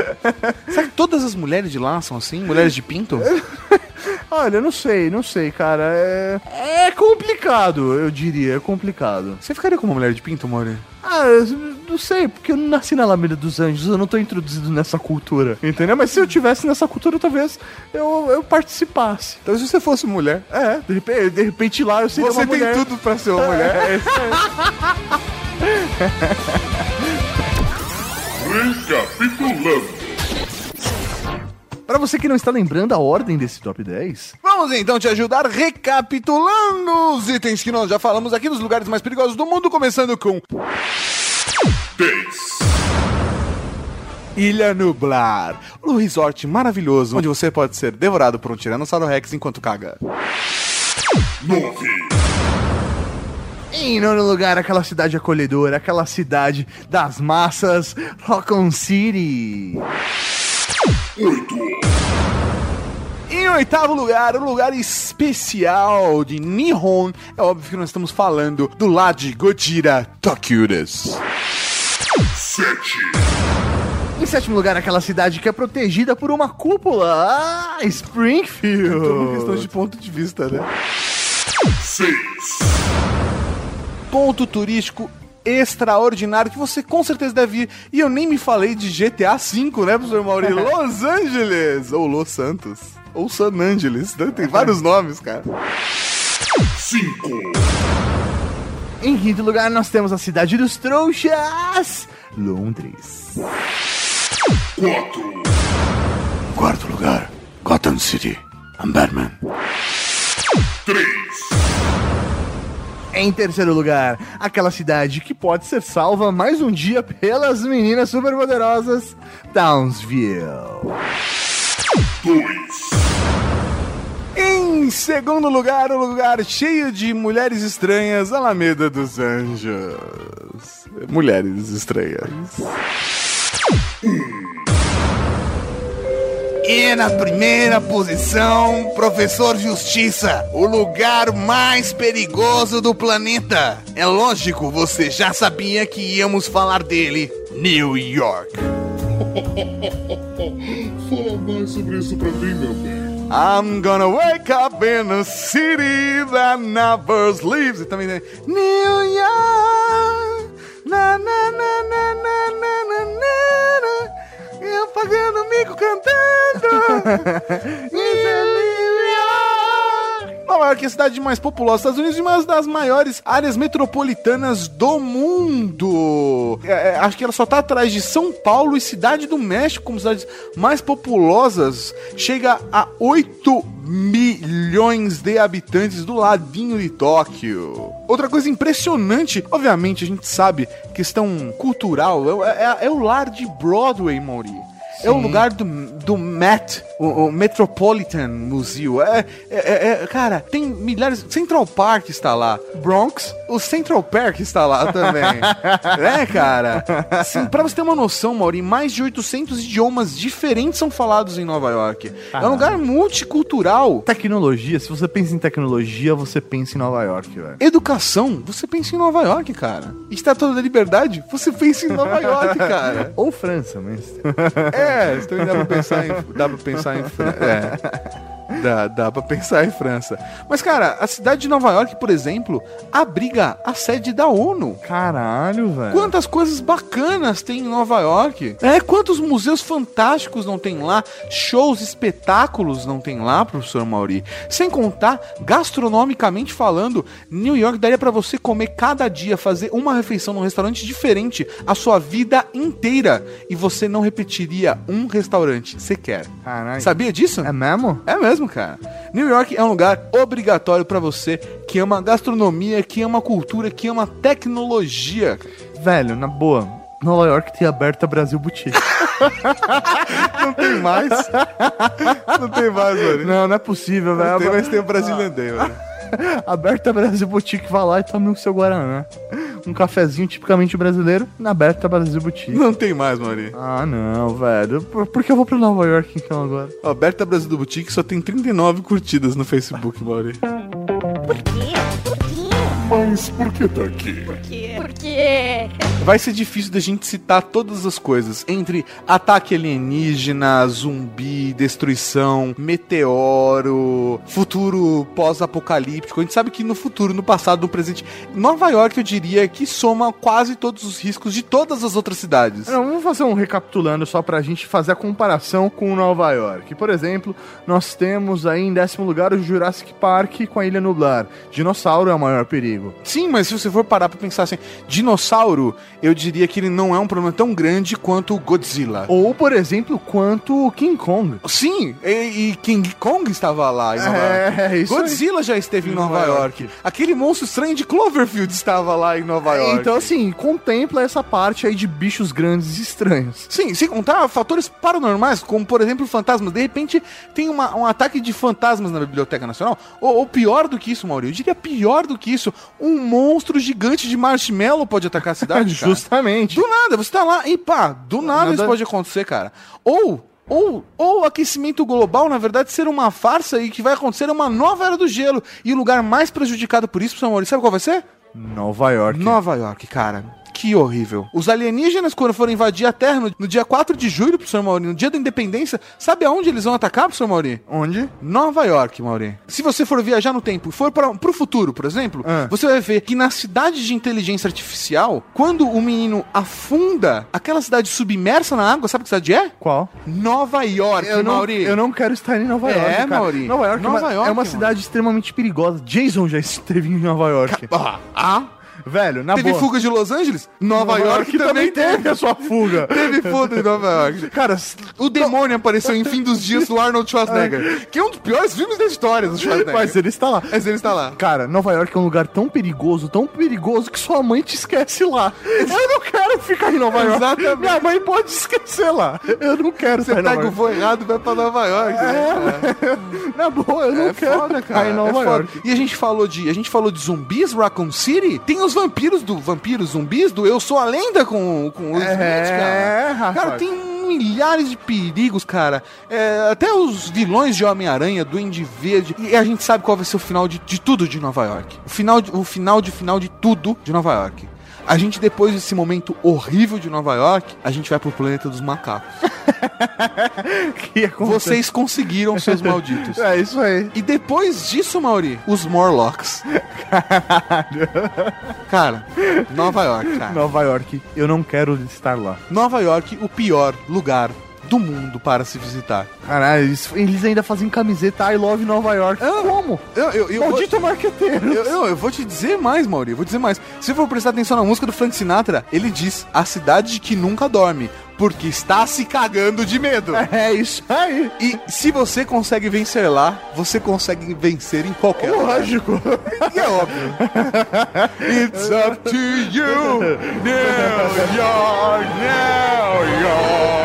Será que todas as mulheres de lá são assim? Mulheres de pinto? Olha, eu não sei, não sei, cara. É, é complicado, eu diria, é complicado. Você ficaria com uma mulher de pinto, Mauri? Ah, eu não sei, porque eu não nasci na Alameda dos Anjos, eu não tô introduzido nessa cultura, entendeu? Mas se eu tivesse nessa cultura, talvez eu, eu participasse. Então se você fosse mulher, É, de repente, de repente lá eu seria você uma tem mulher. tudo pra ser uma mulher. É, isso aí. Recapitulando. Pra você que não está lembrando a ordem desse top 10, Vamos então te ajudar recapitulando os itens que nós já falamos aqui nos lugares mais perigosos do mundo, começando com 10. Ilha Nublar, um resort maravilhoso onde você pode ser devorado por um Tiranossauro Rex enquanto caga. 9. em nono lugar, aquela cidade acolhedora, aquela cidade das massas, Rocon City. 8. Em oitavo lugar, um lugar especial de Nihon. É óbvio que nós estamos falando do lado de Gojira Tokyudas. 7. Em sétimo lugar, aquela cidade que é protegida por uma cúpula, ah, Springfield. Tudo uma questão de ponto de vista, né? 6. Ponto turístico extraordinário que você com certeza deve ir. E eu nem me falei de GTA V, né, professor Mauri? Los Angeles! Ou Los Santos. Ou San Angeles, né? Tem vários nomes, cara. 5. Em quinto lugar, nós temos a cidade dos trouxas, Londres. 4. Quarto lugar, Gotham City. I'm Batman. 3. Em terceiro lugar, aquela cidade que pode ser salva mais um dia pelas meninas superpoderosas, Townsville. 2. Em segundo lugar, um lugar cheio de mulheres estranhas, Alameda dos Anjos. Mulheres estranhas. E na primeira posição, Professor Justiça, o lugar mais perigoso do planeta. É lógico, você já sabia que íamos falar dele, New York. Fala mais sobre isso pra mim, meu bem. I'm gonna wake up in a city that never sleeps. E também tem New York. Na, na, na, na, na, na, na, na. Eu pagando mico cantando. Isso é York. Nova York é a cidade mais populosa dos Estados Unidos e uma das maiores áreas metropolitanas do mundo. É, é, acho que ela só tá atrás de São Paulo e Cidade do México como cidades mais populosas. Chega a 8 milhões de habitantes do ladinho de Tóquio. Outra coisa impressionante, obviamente a gente sabe, questão cultural, é, é- é o lar de Broadway, Mauri. É o lugar do, do Met, o, o Metropolitan Museum. É, é- é- é- cara, tem milhares. Central Park está lá. Bronx, o Central Park está lá também. é, cara. Assim, pra você ter uma noção, Mauri, mais de 800 idiomas diferentes são falados em Nova York. É um lugar multicultural. Tecnologia, se você pensa em tecnologia, você pensa em Nova York, velho. Educação, você pensa em Nova York, cara. Estátua da Liberdade, você pensa em Nova York, cara. Ou França, mas. É, isso também dá pra pensar em. Dá pra pensar em. É. Dá, dá pra pensar em França. Mas, cara, a cidade de Nova York, por exemplo, abriga a sede da ONU. Caralho, velho. Quantas coisas bacanas tem em Nova York? É, quantos museus fantásticos não tem lá? Shows, espetáculos não tem lá, professor Mauri? Sem contar, gastronomicamente falando, New York daria pra você comer cada dia, fazer uma refeição num restaurante diferente a sua vida inteira. E você não repetiria um restaurante sequer. Caralho. Sabia disso? É mesmo? É mesmo, cara. New York é um lugar obrigatório pra você que ama gastronomia, que ama cultura, que ama tecnologia. Velho, na boa. Nova York tem aberta Brasil Boutique. Não tem mais. Não tem mais, mano. não, não é possível, velho. Não tem, mas tem o Brasilian Day, mano. Aberta Brasil Boutique, vá lá e tome o seu Guaraná. Um cafezinho tipicamente brasileiro na Aberta Brasil Boutique. Não tem mais, Mari. Ah, não, velho. Por, por que eu vou pra Nova York então agora? Ó, Berta Brasil do Boutique só tem 39 curtidas no Facebook, Mari. Por quê? Por quê? Mas por que tá aqui? Porque. Vai ser difícil da gente citar todas as coisas. Entre ataque alienígena, zumbi, destruição, meteoro, futuro pós-apocalíptico. A gente sabe que no futuro, no passado, no presente, Nova York, eu diria que soma quase todos os riscos de todas as outras cidades. Não, vamos fazer um recapitulando só pra gente fazer a comparação com Nova York. Por exemplo, nós temos aí em décimo lugar o Jurassic Park com a Ilha Nublar. Dinossauro é o maior perigo. Sim, mas se você for parar pra pensar assim, dinossauro, eu diria que ele não é um problema tão grande quanto o Godzilla. Ou, por exemplo, quanto o King Kong. Sim, e, e King Kong estava lá em Nova É, York. isso aí. Godzilla já esteve em Nova, Nova York. Aquele monstro estranho de Cloverfield estava lá em Nova York. Então, assim, contempla essa parte aí de bichos grandes e estranhos. Sim, sem contar fatores paranormais, como por exemplo fantasmas. De repente tem uma- um ataque de fantasmas na Biblioteca Nacional. Ou, ou pior do que isso, Maurício. Eu diria pior do que isso. Um monstro gigante de marshmallow pode atacar a cidade. cara. Justamente. Do nada, você tá lá e pá, do nada, Nada- isso pode acontecer, cara. Ou. Ou, ou aquecimento global, na verdade, ser uma farsa e que vai acontecer uma nova era do gelo. E o lugar mais prejudicado por isso, Maurício, sabe qual vai ser? Nova York. Nova York, cara. Que horrível. Os alienígenas, quando forem invadir a Terra no, no dia 4 de julho, professor Mauri, no dia da independência, sabe aonde eles vão atacar, professor Mauri? Onde? Nova York, Mauri. Se você for viajar no tempo e for para pro futuro, por exemplo, Ah. você vai ver que na cidade de inteligência artificial, quando o menino afunda aquela cidade submersa na água, sabe que cidade é? Qual? Nova York, Eu não, Mauri. eu não quero estar em Nova É, York. cara. Mauri. Nova York, Nova é, uma, York, é uma mano. cidade extremamente perigosa. Jason já esteve em Nova York. Ah, ah, Velho, na teve boa. fuga de Los Angeles? Nova, York, também teve. a sua fuga. Teve fuga em Nova York. Cara, O demônio apareceu em Fim dos Dias do Arnold Schwarzenegger, que é um dos piores filmes da história do Schwarzenegger. mas ele está lá. Mas ele está lá. Cara, Nova York é um lugar tão perigoso, tão perigoso que sua mãe te esquece lá. Eu não quero ficar em Nova York. Exatamente. Minha mãe pode esquecer lá. Eu não quero Você em pega Nova o York. voo errado e vai pra Nova York. né? Na boa, eu não É quero foda, ficar cara. em é Nova foda. York. E a gente falou de, a gente falou de zumbis, Raccoon City. Tem os vampiros do vampiros zumbis do Eu Sou a Lenda com com o Will Smith, É, cara. rapaz. Cara, tem milhares de perigos, cara. É, até os vilões de Homem-Aranha, Duende Verde. E a gente sabe qual vai ser o final de, de tudo de Nova York. O final, de, o final de final de tudo de Nova York. A gente, depois desse momento horrível de Nova York, a gente vai pro planeta dos macacos. Vocês conseguiram, seus malditos. É isso aí. E depois disso, Mauri, os Morlocks. Cara, Nova York, cara. Nova York, eu não quero estar lá. Nova York, o pior lugar do mundo para se visitar. Caralho, eles, ainda fazem camiseta I Love Nova York. Como? Eu, eu, eu, Maldito marqueteiro. eu, eu, eu vou te dizer mais, Mauri, eu vou dizer mais. Se for prestar atenção na música do Frank Sinatra, ele diz a cidade que nunca dorme, porque está se cagando de medo. É isso aí. E se você consegue vencer lá, você consegue vencer em qualquer lugar. Lógico. É óbvio. It's up to you, New York, New York.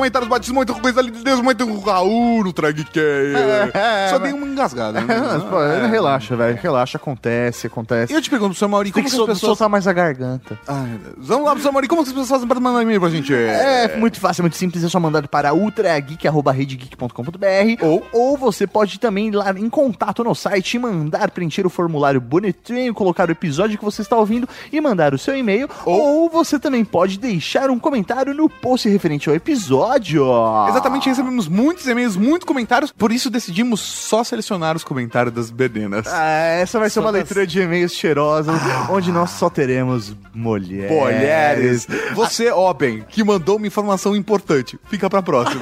Comentários, batismo, muita coisa ali de Deus, muito Raul no Dragcast. É, Só mas- dei uma engasgada. né? Pô, É. Relaxa, velho. Relaxa, acontece, acontece. E eu te pergunto, seu Mauri, Tem como que que as sol- pessoas... soltar mais a garganta. Ai, meu Deus. Vamos lá, seu Mauri, como que as pessoas fazem pra mandar e-mail pra gente? É muito fácil, é muito simples, é só mandar para ultrageek.com.br Ou- ou você pode também ir lá em contato no site e mandar preencher o formulário bonitinho, colocar o episódio que você está ouvindo e mandar o seu e-mail. Ou, você também pode deixar um comentário no post referente ao episódio. Exatamente, recebemos muitos e-mails, muitos comentários, por isso decidimos só selecionar os comentários das bedenas. Ah, essa vai ser Só uma das- leitura de e-mails cheirosa, onde nós só teremos mulheres. Mulheres. Você, Oben, que mandou uma informação importante. Fica pra próxima.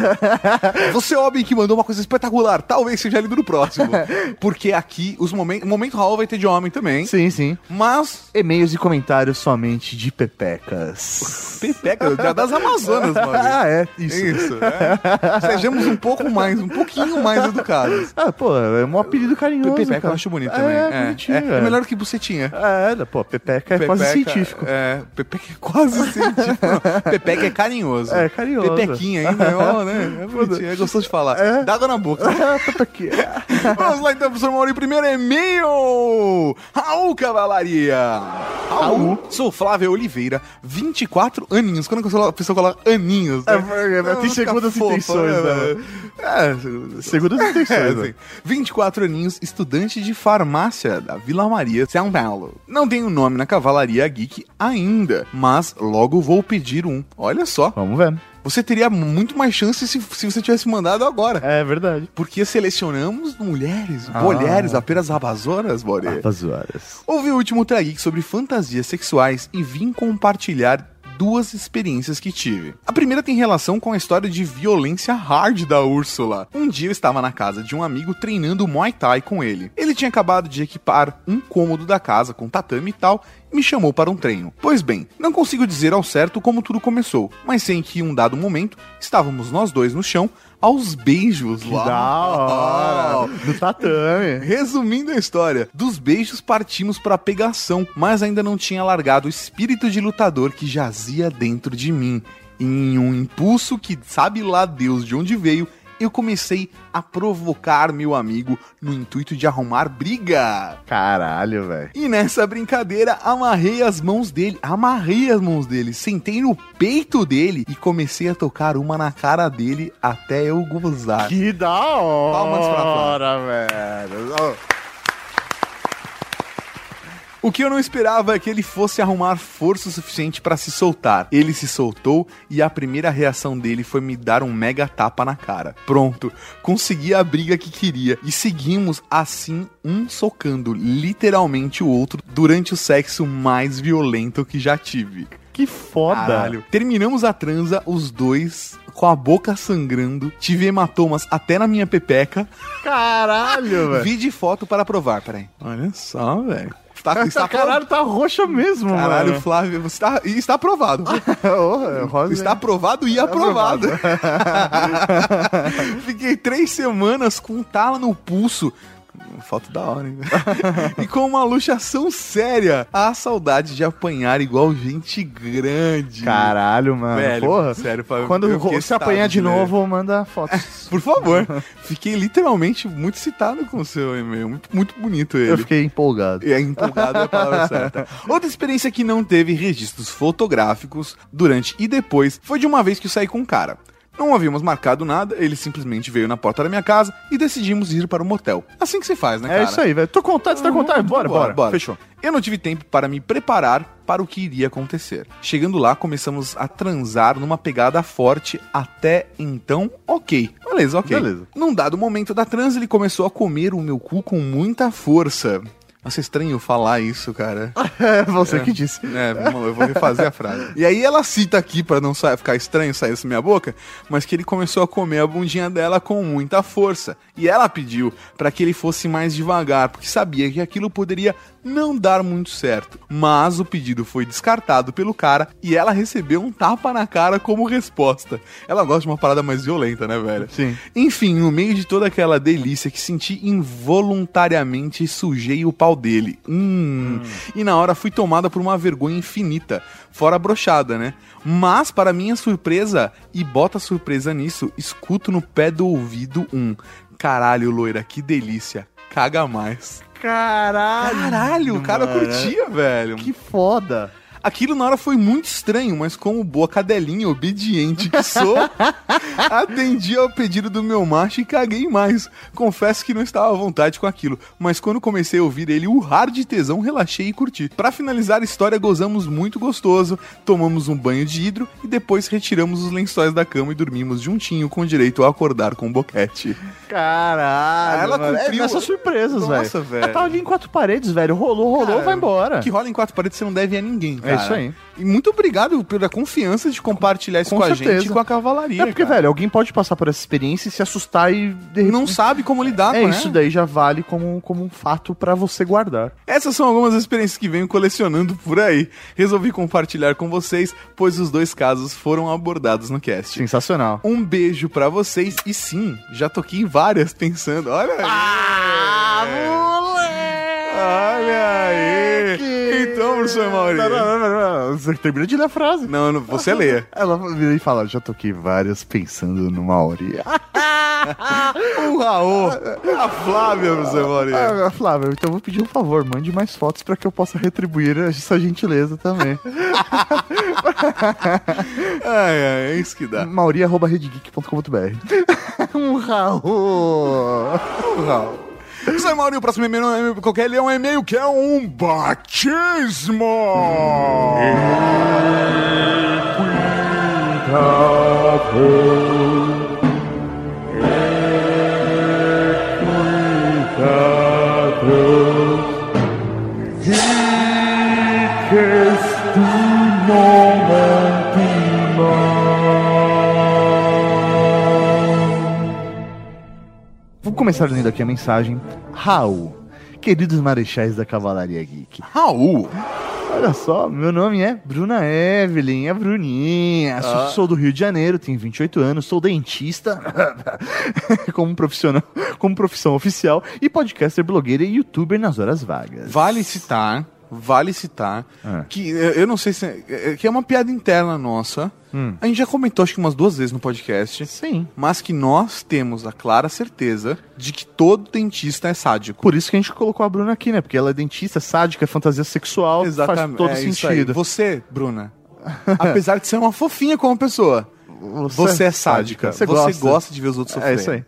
Você, Oben, que mandou uma coisa espetacular. Talvez seja lido no próximo. Porque aqui, os momentos. O momento Raul vai ter de homem também. Sim, sim. Mas. E-mails e comentários somente de pepecas. Pepeca, da- das Amazonas, mano. Ah, é, isso. Isso, é. Sejamos um pouco mais, um pouquinho mais educados. Ah, pô, é um apelido carinhoso. Pepeca eu cara. acho bonito É, também. É, bonitinho, é, é melhor que bucetinha. É, pô, Pepeca é quase Pepeca, científico. É, Pepeca é quase científico. Pepeca é carinhoso. É, carinhoso. Pepequinha ainda, ó, né? É bonitinho, é gostoso de falar. É. Dá água na boca. Ah, Pepequinha. Vamos lá então, professor Mauri. Primeiro e-mail. Raul Cavalaria. Raul. Sou Flávia Oliveira, 24 aninhos. Quando a pessoa coloca aninhos, né? É, porque Não, tem segundas intenções, né, né? É, Segundas intenções, é, né? assim, 24 aninhos, estudante de farmácia da Vila Maria, São Paulo. Não tenho nome na Cavalaria Geek ainda, mas logo vou pedir um. Olha só, Vamos ver. você teria muito mais chance se, se você tivesse mandado agora. É verdade. Porque selecionamos mulheres, Ah. mulheres apenas amazonas, Bore. Rapazoadas. Ouvi o último Ultra Geek sobre fantasias sexuais e vim compartilhar duas experiências que tive. A primeira tem relação com a história de violência hard da Úrsula. Um dia eu estava na casa de um amigo treinando Muay Thai com ele. Ele tinha acabado de equipar um cômodo da casa com tatame e tal e me chamou para um treino. Pois bem, não consigo dizer ao certo como tudo começou, mas sei que em um dado momento estávamos nós dois no chão aos beijos lá. Da hora. No tatame. Resumindo a história, dos beijos partimos pra pegação, mas ainda não tinha largado o espírito de lutador que jazia dentro de mim. Em um impulso que sabe lá Deus de onde veio, eu comecei a provocar meu amigo no intuito de arrumar briga. Caralho, velho. E nessa brincadeira, amarrei as mãos dele, amarrei as mãos dele, sentei no peito dele e comecei a tocar uma na cara dele até eu gozar. Que da hora, Palmas pra velho. O que eu não esperava é que ele fosse arrumar força o suficiente pra se soltar. Ele se soltou e a primeira reação dele foi me dar um mega tapa na cara. Pronto, consegui a briga que queria e seguimos assim, um socando literalmente o outro durante o sexo mais violento que já tive. Que foda. Caralho. Terminamos a transa, os dois com a boca sangrando, tive hematomas até na minha pepeca. Caralho, velho. Vi de foto para provar, peraí. Olha só, velho. Está, está Caralho, tá roxa mesmo, Caralho, mano. Flávio, você está, e está aprovado. Rosa. Está aprovado e aprovado. Fiquei três semanas com um tala no pulso. Foto da hora, hein? e com uma luxação séria. A saudade de apanhar igual gente grande. Caralho, mano. Velho, Porra. sério, Quando você apanhar de novo, manda fotos. Por favor. Fiquei literalmente muito excitado com o seu e-mail. Muito, muito bonito ele. Eu fiquei empolgado. É empolgado é a palavra certa. Outra experiência que não teve registros fotográficos durante e depois foi de uma vez que eu saí com um cara. Não havíamos marcado nada, ele simplesmente veio na porta da minha casa e decidimos ir para o motel. Assim que se faz, né, cara? É isso aí, velho. Tô com vontade, você tá com vontade? Bora, bora, Fechou. Eu não tive tempo para me preparar para o que iria acontecer. Chegando lá, começamos a transar numa pegada forte até então, ok. Beleza, ok. Beleza. Num dado momento da trans, ele começou a comer o meu cu com muita força. Nossa, é estranho falar isso, cara. É você que disse. É, eu vou refazer a frase. E aí ela cita aqui, pra não ficar estranho sair isso da minha boca, mas que ele começou a comer a bundinha dela com muita força. E ela pediu pra que ele fosse mais devagar, porque sabia que aquilo poderia não dar muito certo. Mas o pedido foi descartado pelo cara e ela recebeu um tapa na cara como resposta. Ela gosta de uma parada mais violenta, né, velho? Sim. Enfim, no meio de toda aquela delícia que senti involuntariamente sujei o pau dele. Hum. E na hora fui tomada por uma vergonha infinita, fora a brochada, né? Mas, para minha surpresa, e bota surpresa nisso, escuto no pé do ouvido um caralho, loira, que delícia. Caga mais. Caralho. Caralho, o cara mano. curtia, velho. Que foda. Aquilo na hora foi muito estranho, mas como boa cadelinha obediente que sou, atendi ao pedido do meu macho e caguei mais. Confesso que não estava à vontade com aquilo, mas quando comecei a ouvir ele urrar de tesão, relaxei e curti. Pra finalizar a história, gozamos muito gostoso, tomamos um banho de hidro e depois retiramos os lençóis da cama e dormimos juntinho com direito a acordar com um boquete. Caralho. Ela mano. cumpriu- É nessas surpresas, velho. Nossa, velho. Ela tava ali em quatro paredes, velho. Rolou, rolou, Cara, vai embora. O que rola em quatro paredes você não deve a ninguém, cara. É isso aí. E muito obrigado pela confiança de compartilhar isso Com com, a certeza. gente e com a cavalaria. É porque, cara. velho, alguém pode passar por essa experiência e se assustar e... de não repente- sabe como lidar É, com isso daí já vale como, como um fato pra você guardar. Essas são algumas experiências que venho colecionando por aí. Resolvi compartilhar com vocês, pois os dois casos foram abordados no cast. Sensacional. Um beijo pra vocês e sim, já toquei em várias pensando. Olha aí. Ah, Olha aí. Então, professor Mauri. Não, não, não, não. Você termina de ler a frase. Não, não, você leia. Ela vira e fala, já toquei várias pensando numa hora. O Raul. A Flávia, professor Mauri. Ah, Flávio, então eu vou pedir um favor, mande mais fotos pra que eu possa retribuir essa gentileza também. Ai, ai, é isso que dá. mauri.redgeek.com.br Um Raul! O Raul. Professor Mauri, o próximo e-mail não é e-mail qualquer, ele é um e-mail que é um batismo. Vou começar lendo aqui a mensagem. Raul, queridos marechais da Cavalaria Geek. Raul. Olha só, meu nome é Bruna Evelyn, a Bruninha. Sou, sou do Rio de Janeiro, tenho 28 anos, sou dentista como profissional, como profissão oficial e podcaster, blogueira e youtuber nas horas vagas. Vale citar, vale citar, Ah. que eu eu não sei se é, é- que é uma piada interna nossa. A gente já comentou acho que umas duas vezes no podcast. Sim. Mas que nós temos a clara certeza de que todo dentista é sádico. Por isso que a gente colocou a Bruna aqui, né? Porque ela é dentista, sádica, é fantasia sexual, faz todo é sentido. Você, Bruna, apesar de ser uma fofinha como pessoa, você, é sádica. Você, gosta. de ver os outros É sofrerem. isso aí.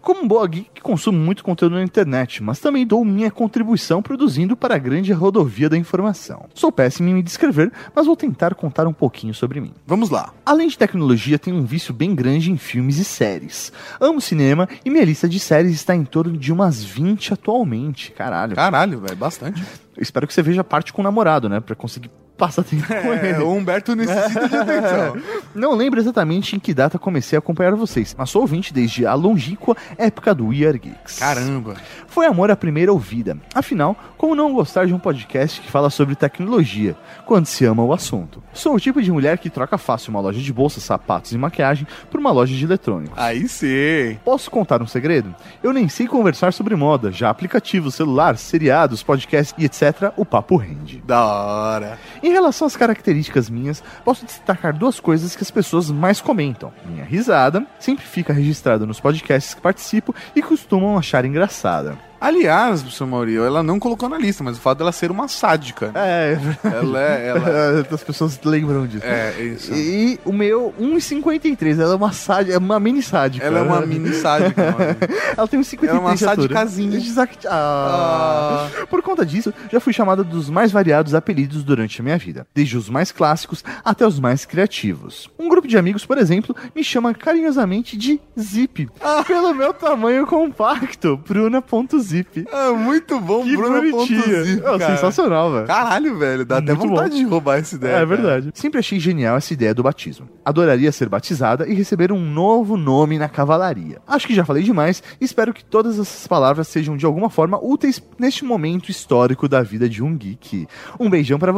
Como um boa geek, consumo muito conteúdo na internet, mas também dou minha contribuição produzindo para a grande rodovia da informação. Sou péssimo em me descrever, mas vou tentar contar um pouquinho sobre mim. Vamos lá. Além de tecnologia, tenho um vício bem grande em filmes e séries. Amo cinema e minha lista de séries está em torno de umas 20 atualmente. Caralho. Caralho, velho, bastante. Eu espero que você veja parte com o namorado, né? Pra conseguir passar tempo com É, ele. o Humberto necessita de atenção. Não lembro exatamente em que data comecei a acompanhar vocês, mas sou ouvinte desde a longínqua época do We Are Geeks. Caramba. Foi amor à primeira ouvida. Afinal, como não gostar de um podcast que fala sobre tecnologia, quando se ama o assunto? Sou o tipo de mulher que troca fácil uma loja de bolsa, sapatos e maquiagem por uma loja de eletrônicos. Aí sim. Posso contar um segredo? Eu nem sei conversar sobre moda, já aplicativos, celular, seriados, podcasts e etc. O papo rende. Da hora. Em relação às características minhas, posso destacar duas coisas que as pessoas mais comentam. Minha risada, sempre fica registrada nos podcasts que participo e costumam achar engraçada. Aliás, professor Maurício, ela não colocou na lista, mas o fato dela ser uma sádica. É, Ela é. Ela... as pessoas lembram disso. É, isso. E o meu 1,53, ela é uma sádica, é uma mini sádica. Ela é uma mini sádica. Ela tem 1,53 Ela é uma sadicazinha. Exact- Ah. Por conta disso, já fui chamada dos mais variados apelidos durante a minha vida, desde os mais clássicos até os mais criativos. Um grupo de amigos, por exemplo, me chama carinhosamente de Zip, pelo meu tamanho compacto, Bruna.zip. Zip. É muito bom, Que bonitinho. É, sensacional, velho. Caralho, velho, dá até Muito vontade bom. de roubar essa ideia. É verdade. Sempre achei genial essa ideia do batismo. Adoraria ser batizada e receber um novo nome na cavalaria. Acho que já falei demais e espero que todas essas palavras sejam de alguma forma úteis neste momento histórico da vida de um geek. Um beijão pra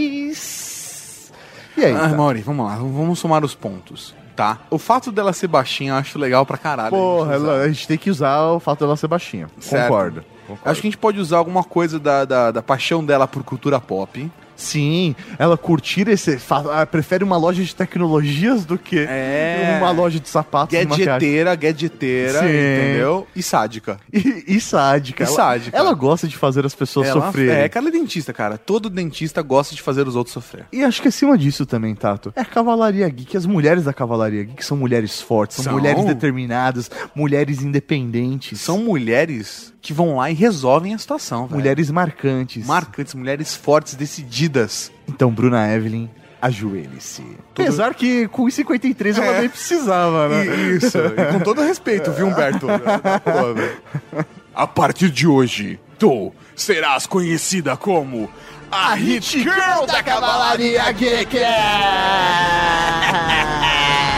vocês. E aí? Ah, tá? Mauri, vamos lá, vamos somar os pontos, tá? O fato dela ser baixinha eu acho legal pra caralho. Porra, a gente ela- a gente tem que usar o fato dela ser baixinha. Certo. Concordo. Acho que a gente pode usar alguma coisa da, da, da paixão dela por cultura pop. Sim, ela curtir esse. ah, prefere uma loja de tecnologias do que É. uma loja de sapatos. Gadgeteira, gadgeteira, Sim. entendeu? E sádica. E, e sádica. E ela, sádica. Ela gosta de fazer as pessoas Ela- sofrerem. É, que ela é dentista, cara. Todo dentista gosta de fazer os outros sofrer. E acho que acima disso também, Tato, é a Cavalaria Geek. As mulheres da Cavalaria Geek são mulheres fortes, são, São. mulheres determinadas, mulheres independentes, São mulheres que vão lá e resolvem a situação, velho. mulheres marcantes. marcantes, mulheres fortes, decididas. Então, Bruna Evelyn, ajoelhe-se. Apesar que com os 53 ela É. nem precisava, né? E- Isso, e com todo respeito, viu, Humberto? A partir de hoje, tu serás conhecida como a Hit Girl da Cavalaria Geek!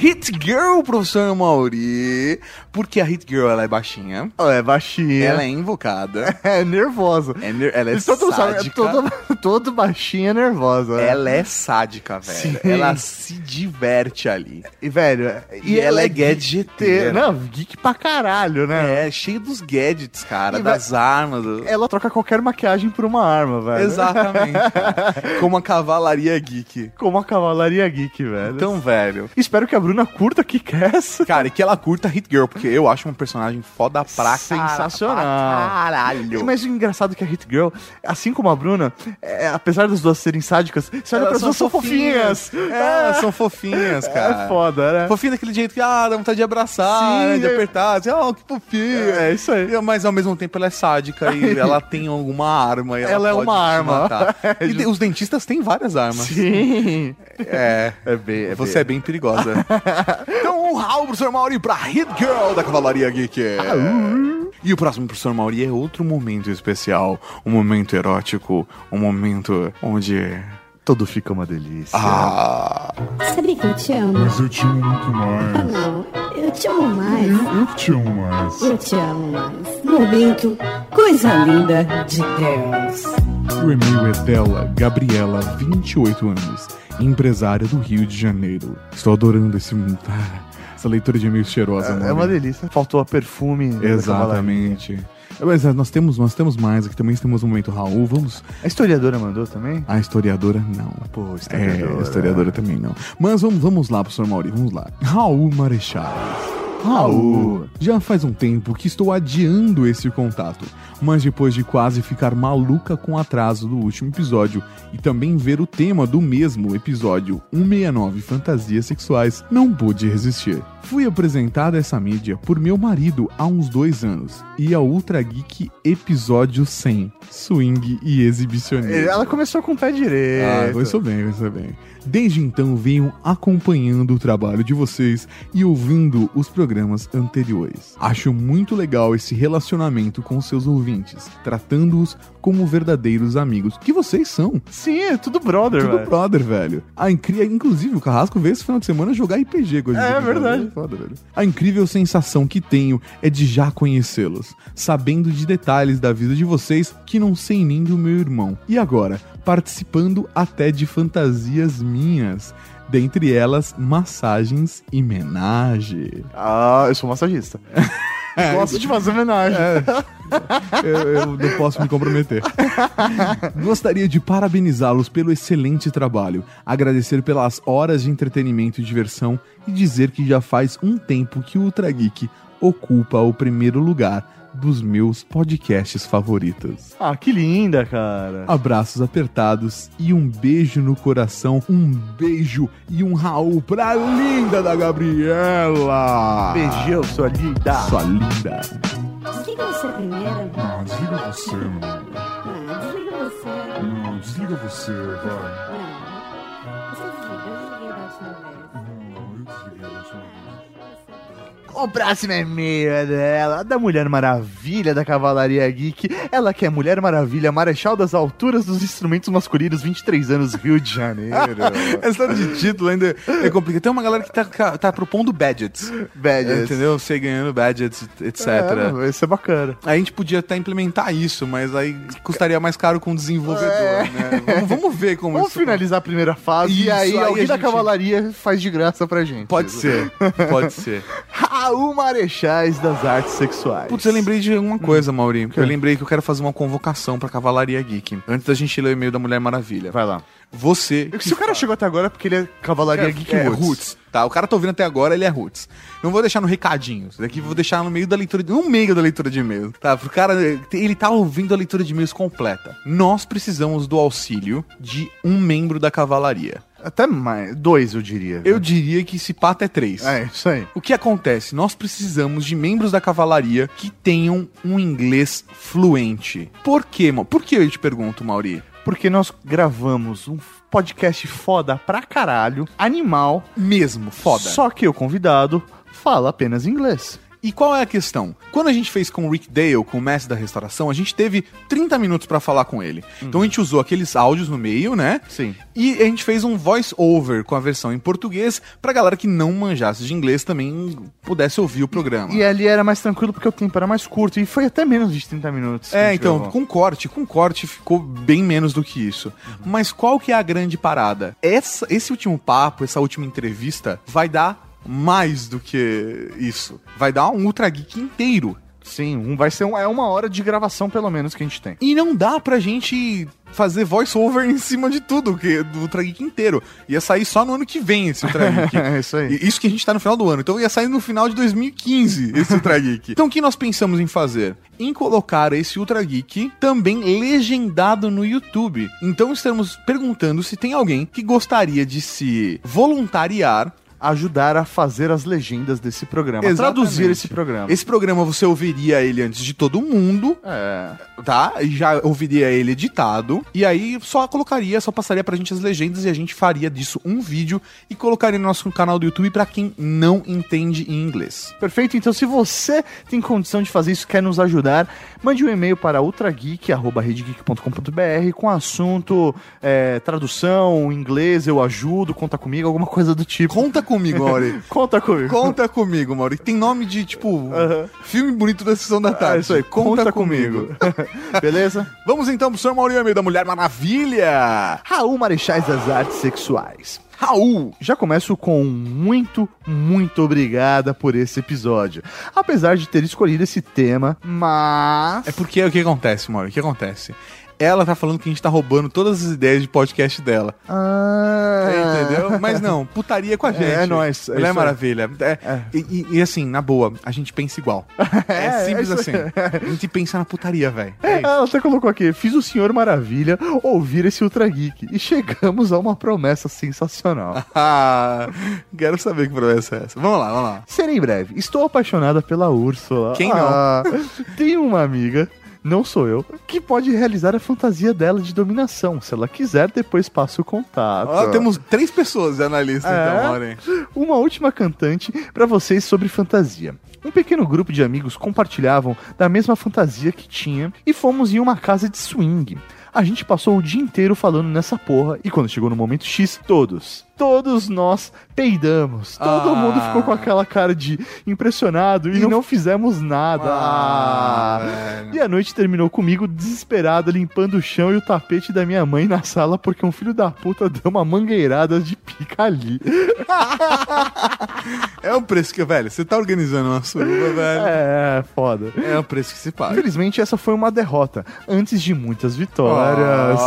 Hit Girl, professor Mauri. Porque a Hit Girl ela é baixinha, Ela é baixinha. ela é invocada, é nervosa. é ner- ela é todo, sabe, é sádica. todo, todo baixinha é nervosa. Ela é sádica, velho. Sim. Ela se diverte ali. E, velho, E ela é gadgeteira. Não, geek pra caralho, né? É, cheio dos gadgets, cara, E das armas. Ela troca qualquer maquiagem por uma arma, velho. Exatamente. Como a cavalaria geek. Como a Cavalaria Geek, velho. Então, velho. Espero que a Bruna curta que essa. Cara, e que ela curta Hit Girl, porque eu acho um personagem foda pra Sensacional. Pra caralho. Mas o engraçado é que a Hit Girl, assim como a Bruna, é, apesar das duas serem sádicas, você olha Elas pras duas são fofinhas. É, elas são fofinhas, cara. É foda, né? Fofinha daquele jeito que, ah, dá vontade de abraçar, Sim, né, de é- apertar. Assim, oh, que fofinho. É isso aí. Mas ao mesmo tempo ela é sádica e ela tem alguma arma. Ela, Ela é uma arma. É E os dentistas têm várias armas. Sim. É. É bem. É Você é bem perigosa. então, um rau, professor Mauri, pra Hit Girl da Cavalaria Geek. E o próximo professor Mauri é outro momento especial. Um momento erótico. Um momento onde. Tudo fica uma delícia. Ah. Sabia que eu te amo? Mas eu te amo muito mais. Não, eu te amo mais. Eu que te amo mais. Eu te amo mais. Momento, coisa linda de Deus. O e-mail é dela, Gabriela, 28 anos, empresária do Rio de Janeiro. Estou adorando esse, ah, essa leitura de e-mails cheirosa, É, é uma delícia. Faltou a perfume. Cavalaria. Exatamente. Mas é, nós temos, nós temos mais aqui também, temos o momento Raul, vamos... A historiadora mandou também? A historiadora, não. Pô, É, a historiadora também não. Mas vamos, vamos lá, professor Mauri, vamos lá. Raul Marechal. Raul, já faz um tempo que estou adiando esse contato, mas depois de quase ficar maluca com o atraso do último episódio e também ver o tema do mesmo episódio 169 Fantasias Sexuais, não pude resistir. Fui apresentada essa mídia por meu marido há uns dois anos e a Ultra Geek episódio 100, Swing e Exibicionismo. Ela começou com o pé direito. Ah, começou bem, começou bem. Desde então venho acompanhando o trabalho de vocês e ouvindo os programas anteriores. Acho muito legal esse relacionamento com seus ouvintes, tratando-os como verdadeiros amigos, que vocês são. Sim, é tudo brother, Tudo velho. brother, velho. A incri... Inclusive, o Carrasco veio esse final de semana jogar RPG com a gente. É aqui, verdade. velho. Foda, velho. A incrível sensação que tenho é de já conhecê-los, sabendo de detalhes da vida de vocês que não sei nem do meu irmão. E agora, participando até de fantasias minhas. Dentre elas, massagens e menage. Ah, eu sou massagista. Gosto de fazer homenagem. eu, eu não posso me comprometer. Gostaria de parabenizá-los pelo excelente trabalho, agradecer pelas horas de entretenimento e diversão e dizer que já faz um tempo que o Ultra Geek ocupa o primeiro lugar dos meus podcasts favoritos. Ah, que linda, cara. Abraços apertados e um beijo no coração, um beijo e um Raul pra linda da Gabriela. Beijão, sua linda. Sua linda. Desliga você primeiro. Ah, desliga você, mano. Ah, desliga você. Não, desliga você, vai. Não. O próximo e-mail é dela, da Mulher Maravilha da Cavalaria Geek. Ela que é Mulher Maravilha, Marechal das Alturas dos Instrumentos Masculinos, 23 anos, Rio de Janeiro. Essa história de título ainda é complicado. Tem uma galera que tá, tá propondo badgets. Badges. Entendeu? Você ganhando badgets, etc. É, vai ser bacana. A gente podia até implementar isso, mas aí custaria mais caro com o desenvolvedor, né? Vamos, vamos ver como Vamos isso... finalizar a primeira fase e Isso, aí, aí alguém a da gente- Cavalaria faz de graça pra gente. Pode ser, pode ser. Raul Marechais das Artes Sexuais. Putz, eu lembrei de uma coisa, Maurinho. quê? Eu lembrei que eu quero fazer uma convocação pra Cavalaria Geek. Antes da gente ler o e-mail da Mulher Maravilha. Vai lá. Você. Se o cara chegou até agora é porque ele é Cavalaria é, Geek é, Roots. Roots. Tá, o cara tá ouvindo até agora, ele é Roots. Não vou deixar no recadinho. Isso daqui eu vou deixar no meio da leitura de. No meio da leitura de e-mails. Tá, pro cara. Ele tá ouvindo a leitura de e-mails completa. Nós precisamos do auxílio de um membro da cavalaria. Até mais. Dois, eu diria. Eu diria que se pá até três. É, isso aí. O que acontece? Nós precisamos de membros da cavalaria que tenham um inglês fluente. Por quê, mano? Por que eu te pergunto, Mauri? Porque nós gravamos um podcast foda pra caralho, animal, Mesmo, foda. só que o convidado fala apenas inglês. E qual é a questão? Quando a gente fez com o Rick Dale, com o mestre da restauração, a gente teve 30 minutos pra falar com ele. Então a gente usou aqueles áudios no meio, né? Sim. E a gente fez um voice over com a versão em português pra galera que não manjasse de inglês também pudesse ouvir o programa. E ali era mais tranquilo porque o tempo era mais curto e foi até menos de 30 minutos. É, então, gravou. com corte, com corte ficou bem menos do que isso. Mas qual que é a grande parada? Essa, esse último papo, essa última entrevista, vai dar mais do que isso. Vai dar um Ultra Geek inteiro. Sim, um, vai ser um, é uma hora de gravação pelo menos que a gente tem. E não dá pra gente fazer voice over em cima de tudo, que, do Ultra Geek inteiro. Ia sair só no ano que vem esse Ultra Geek. É isso aí. E Isso que a gente tá no final do ano. Então ia sair no final de 2015 esse Ultra Geek. Então o que nós pensamos em fazer? Em colocar esse Ultra Geek também legendado no YouTube. Então estamos perguntando se tem alguém que gostaria de se voluntariar Ajudar a fazer as legendas desse programa. Exatamente. Traduzir esse programa. Esse programa você ouviria ele antes de todo mundo, É. tá? E já ouviria ele editado. E aí só colocaria, só passaria pra gente as legendas e a gente faria disso um vídeo e colocaria no nosso canal do YouTube pra quem não entende em inglês. Perfeito, então se você tem condição de fazer isso, quer nos ajudar, mande um e-mail para ultrageek.redgeek.com.br com assunto é, tradução, inglês, eu ajudo, conta comigo, alguma coisa do tipo. Conta comigo, Mauri. Conta comigo. Conta comigo, Mauri. Tem nome de, tipo, filme bonito da Sessão da Tarde. É isso aí, conta, comigo. Beleza? Vamos então pro Sr. Mauri, e-mail da Mulher Maravilha. Raul Marechais das Artes Sexuais. Raul. Já começo com muito, muito obrigada por esse episódio. Apesar de ter escolhido esse tema, mas. É porque o que acontece, Mauri? O que acontece? Ela tá falando que a gente tá roubando todas as ideias de podcast dela. Ah, Entendeu? Mas não, putaria com a gente. É nóis, é Ela é aí. maravilha. É, E, e- assim, na boa, a gente pensa igual. É, É, simples é assim. A gente pensa na putaria, velho. É. Ela até colocou aqui, fiz o Senhor Maravilha ouvir esse Ultra Geek e chegamos a uma promessa sensacional. Ah, quero saber que promessa é essa. Vamos lá, vamos lá. Serei breve. Estou apaixonada pela Úrsula. Quem não? Ah, tenho uma amiga, não sou eu, que pode realizar a fantasia dela de dominação. Se ela quiser, depois passo o contato. Ó, temos três pessoas na lista, É. então, Mauri. Uma última cantante para vocês sobre fantasia. Um pequeno grupo de amigos compartilhavam da mesma fantasia que tinha e fomos em uma casa de swing. A gente passou o dia inteiro falando nessa porra e quando chegou no momento X, todos, todos nós peidamos. Todo Ah. mundo ficou com aquela cara de impressionado e, não, fizemos nada. Ah, Ah. E a noite terminou comigo desesperado limpando o chão e o tapete da minha mãe na sala porque um filho da puta deu uma mangueirada de pica ali. É o preço que, velho, você tá organizando uma suruba, velho. É, foda. É o preço que se paga. Infelizmente, essa foi uma derrota, antes de muitas vitórias.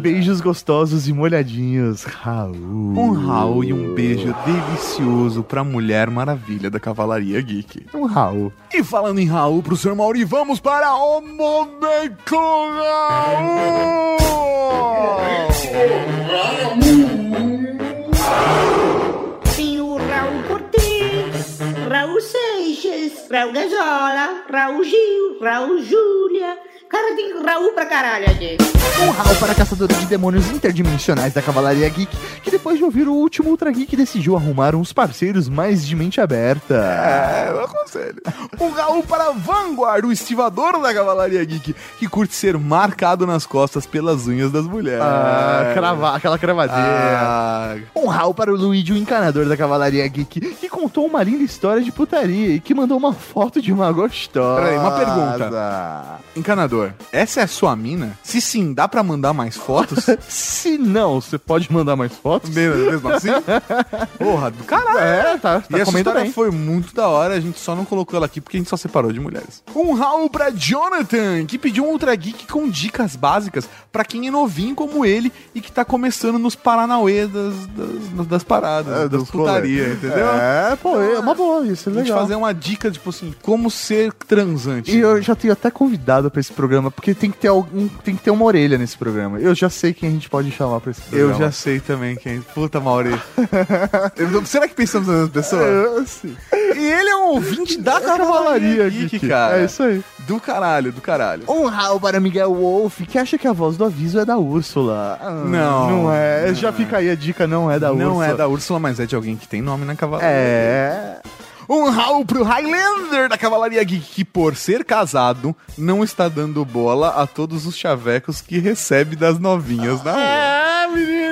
Beijos gostosos e molhadinhos, Raul. Um Raul e um beijo delicioso pra Mulher Maravilha da Cavalaria Geek. Um Raul. E falando em Raul pro Sr. Mauri, vamos para o Momento Raul! Tem o Raul Cortez, Raul Seixas, Raul Gazola, Raul Gil, Raul Júlia, Cara, tem Raul pra caralho aqui. Um Raul para a caçadora de demônios interdimensionais da Cavalaria Geek, que depois de ouvir o último Ultra Geek decidiu arrumar uns parceiros mais de mente aberta. É, eu aconselho. Um Raul para Vanguard, o estivador da Cavalaria Geek, que curte ser marcado nas costas pelas unhas das mulheres. Ah, crava, aquela cravadeira. Ah, Um Raul para o Luigi, o encanador da Cavalaria Geek, que contou uma linda história de putaria e que mandou uma foto de uma gostosa. Peraí, uma pergunta. encanador, essa é a sua mina? Se sim, dá pra mandar mais fotos? Se não, você pode mandar mais fotos? mesmo, mesmo assim? Porra, do caralho. É, tá, tá e essa história bem. foi muito da hora, a gente só não colocou ela aqui porque a gente só separou de mulheres. Um Raul pra Jonathan, que pediu um Ultra Geek com dicas básicas pra quem é novinho como ele e que tá começando nos Paranauê das, das, das paradas, É, das putaria, entendeu? É, pô, é uma boa, isso é A gente legal. fazer uma dica, tipo assim, como ser transante. E eu já tenho até convidado pra esse programa, porque tem que ter algum, tem que ter uma orelha nesse programa. Eu já sei quem a gente pode chamar pra esse Eu programa. já sei também quem. Puta, Mauri. Eu- Será que pensamos nas mesmas pessoas? Eu, sim. E ele é um ouvinte da Cavalaria Cavalaria Geek, Geek, cara. É isso aí. Do caralho, do caralho. Um Raul para Miguel Wolf, que acha que a voz do aviso é da Úrsula. Ah, Não, Não é. não Já fica aí a dica, não é da Úrsula. Não é da Úrsula, mas é de alguém que tem nome na Cavalaria. É. Um Raul pro Highlander da Cavalaria Geek, que por ser casado, não está dando bola a todos os chavecos que recebe das novinhas na rua. É, menina!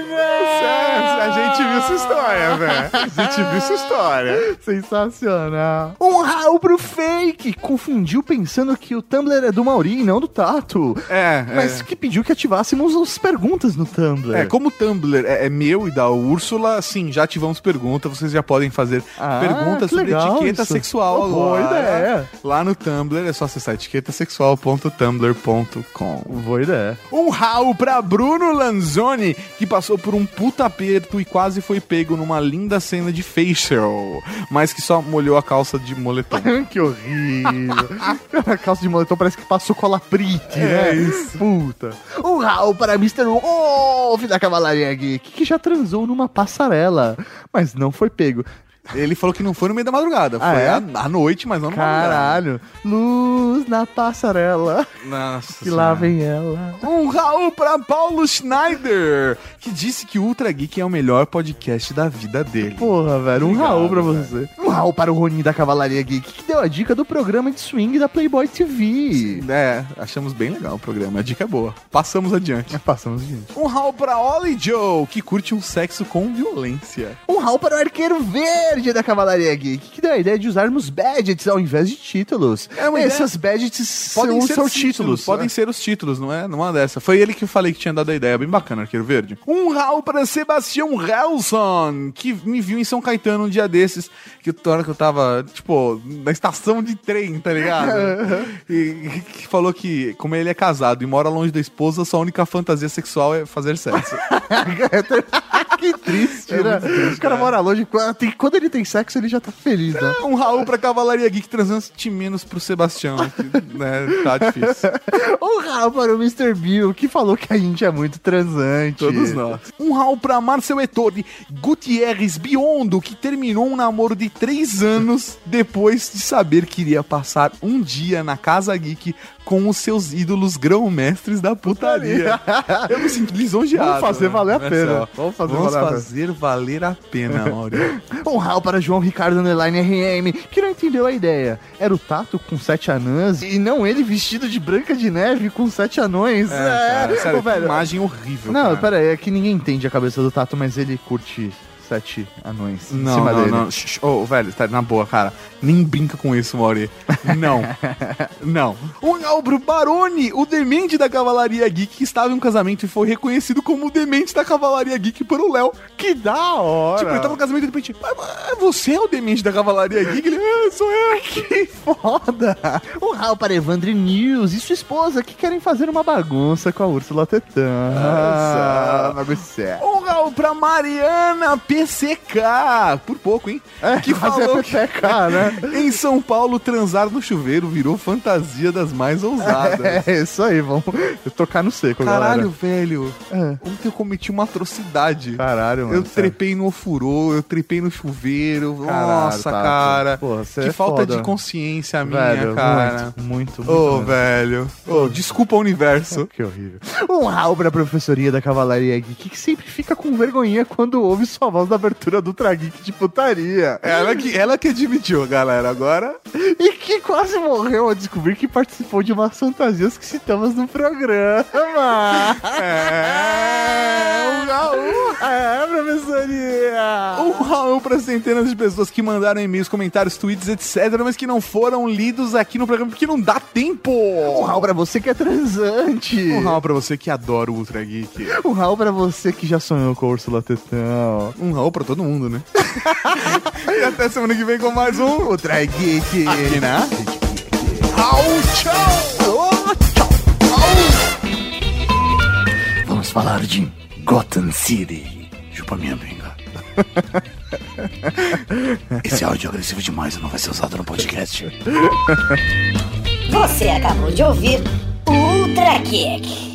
A gente viu essa história, velho. A gente viu essa história. Sensacional. Um Raul pro fake. Confundiu pensando que o Tumblr é do Mauri e não do Tato. É, Mas que pediu que ativássemos as perguntas no Tumblr. É, como o Tumblr é, é meu e da Úrsula, sim, já ativamos pergunta, vocês já podem fazer Ah, perguntas sobre etiqueta isso. sexual Oh, boa agora. ideia. Lá no Tumblr é só acessar etiquetasexual.tumblr.com. Boa ideia. Um Raul pra Bruno Lanzoni, que passou por um puta aperto e quase foi pego numa linda cena de facial, mas que só molhou a calça de moletom. que horrível. a calça de moletom parece que passou cola prite, né? É isso. Puta. Um Raul para Mr. Wolf da Cavalaria Geek, que já transou numa passarela, mas não foi pego. Ele falou que não foi no meio da madrugada, Ah, foi é? à, à noite, mas não madrugada. Caralho. Luz na passarela, Nossa que lá vem ela. Um Raul pra Paulo Schneider, que disse que o Ultra Geek é o melhor podcast da vida dele. Porra, velho, um Obrigado, Raul pra velho. você. Um Raul para o Ronin da Cavalaria Geek, que deu a dica do programa de swing da Playboy TV. É, achamos bem legal o programa, a dica é boa. Passamos adiante. Passamos, gente. Um Raul pra Ollie Joe, que curte um sexo com violência. Um Raul para o Arqueiro Verde da Cavalaria Geek, que deu a ideia de usarmos badgets ao invés de títulos. É uma ideia- Essas badgets Podem são, ser são títulos, títulos. podem ser os títulos, não é? Numa dessa. Foi ele que eu falei que tinha dado a ideia, bem bacana, Arqueiro Verde. Um Raul para Sebastião Helson, que me viu em São Caetano um dia desses, que na hora que eu tava, tipo, na estação de trem, tá ligado? e que falou que, como ele é casado e mora longe da esposa, sua única fantasia sexual é fazer sexo. que triste, né? o cara mora longe. Quando tem- Quando ele tem sexo, ele já tá feliz, né? um Raul pra Cavalaria Geek transante menos pro Sebastião, que, né, tá difícil. Um Raul para o Mr. Bill, que falou que a gente é muito transante. Todos nós. Um Raul pra Marcel Ettore Gutierrez Biondo, que terminou um namoro de três anos depois de saber que iria passar um dia na Casa Geek com os seus ídolos grão-mestres da putaria. Eu me sinto lisonjeado. Vamos fazer valer a pena. Vamos fazer Vamos valer a pena. fazer valer a pena, Mauro. Um Raul para João Ricardo Underline RM, que não entendeu a ideia. Era o Tato com sete anãs e não ele vestido de Branca de Neve com sete anões. É, cara, sério, Ô, velho, que imagem horrível. Não, cara. pera aí, é que ninguém entende a cabeça do Tato, mas ele curte sete anões em Não, cima não, dele. não. Shh, Ô, velho, tá na boa, cara. Nem brinca com isso, Mauri. Não. não. O Albro Baroni, o demente da Cavalaria Geek, que estava em um casamento e foi reconhecido como o demente da Cavalaria Geek por o Léo. Que da hora! Tipo, ele tava no casamento e de repente, "Ah, ah, você é o demente da Cavalaria Geek? Ele, ah, sou eu. Que foda! Um Raul para Evandre News e sua esposa que querem fazer uma bagunça com a Úrsula Tetã. Nossa. bagunça. Um Raul pra Mariana PCK, por pouco, hein? É, que é falou que PPK, né? em São Paulo transar no chuveiro virou fantasia das mais ousadas. É isso aí, vamos tocar no seco, Caralho, galera. velho. É. Ontem eu cometi uma atrocidade. Caralho, mano. Eu sério. trepei no ofurô, eu trepei no chuveiro. Caralho, Nossa, Tato. cara. Porra, que é falta foda. de consciência minha, Velho, cara. Muito, muito. Ô, muito velho. Ô, desculpa o universo. Que horrível. Um rau pra professoria da Cavalaria Geek, que sempre fica com vergonhinha quando ouve sua voz na abertura do Trageek de putaria. ela, que, ela que admitiu, galera. Agora. E que quase morreu ao descobrir que participou de umas fantasias que citamos no programa. É. Um Raul. É, professoria. Um Raul para centenas de pessoas que mandaram e-mails, comentários, tweets, etc., mas que não foram lidos aqui no programa porque não dá tempo. Um rau pra você que é transante. Um Raul pra você que adora o Ultra Geek. Um rau pra você que já sonhou com a Ursula Tetão. Um Raul pra todo mundo, né? e até semana que vem com mais um Ultra Geek. aqui na Raul, tchau! Vamos falar de Gotham City. Chupa minha benga. Esse áudio é agressivo demais, não vai ser usado no podcast. Você acabou de ouvir o Ultra Kick.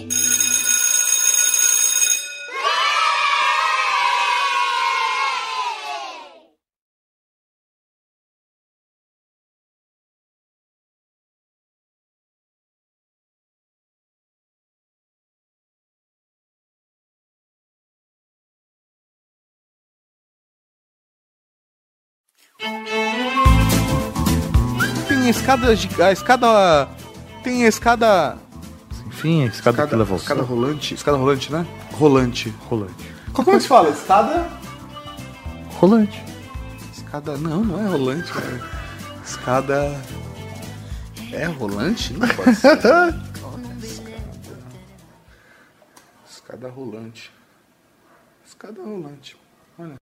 Tem a escada. de- A escada. Tem a escada. Enfim, a escada, que leva escada rolante. Escada rolante, né? Rolante. Rolante. Como é que se fala? Escada. Rolante. Escada. Não, não é rolante, cara. Escada. É rolante? Não pode ser. Escada. Escada rolante. Escada rolante. Olha.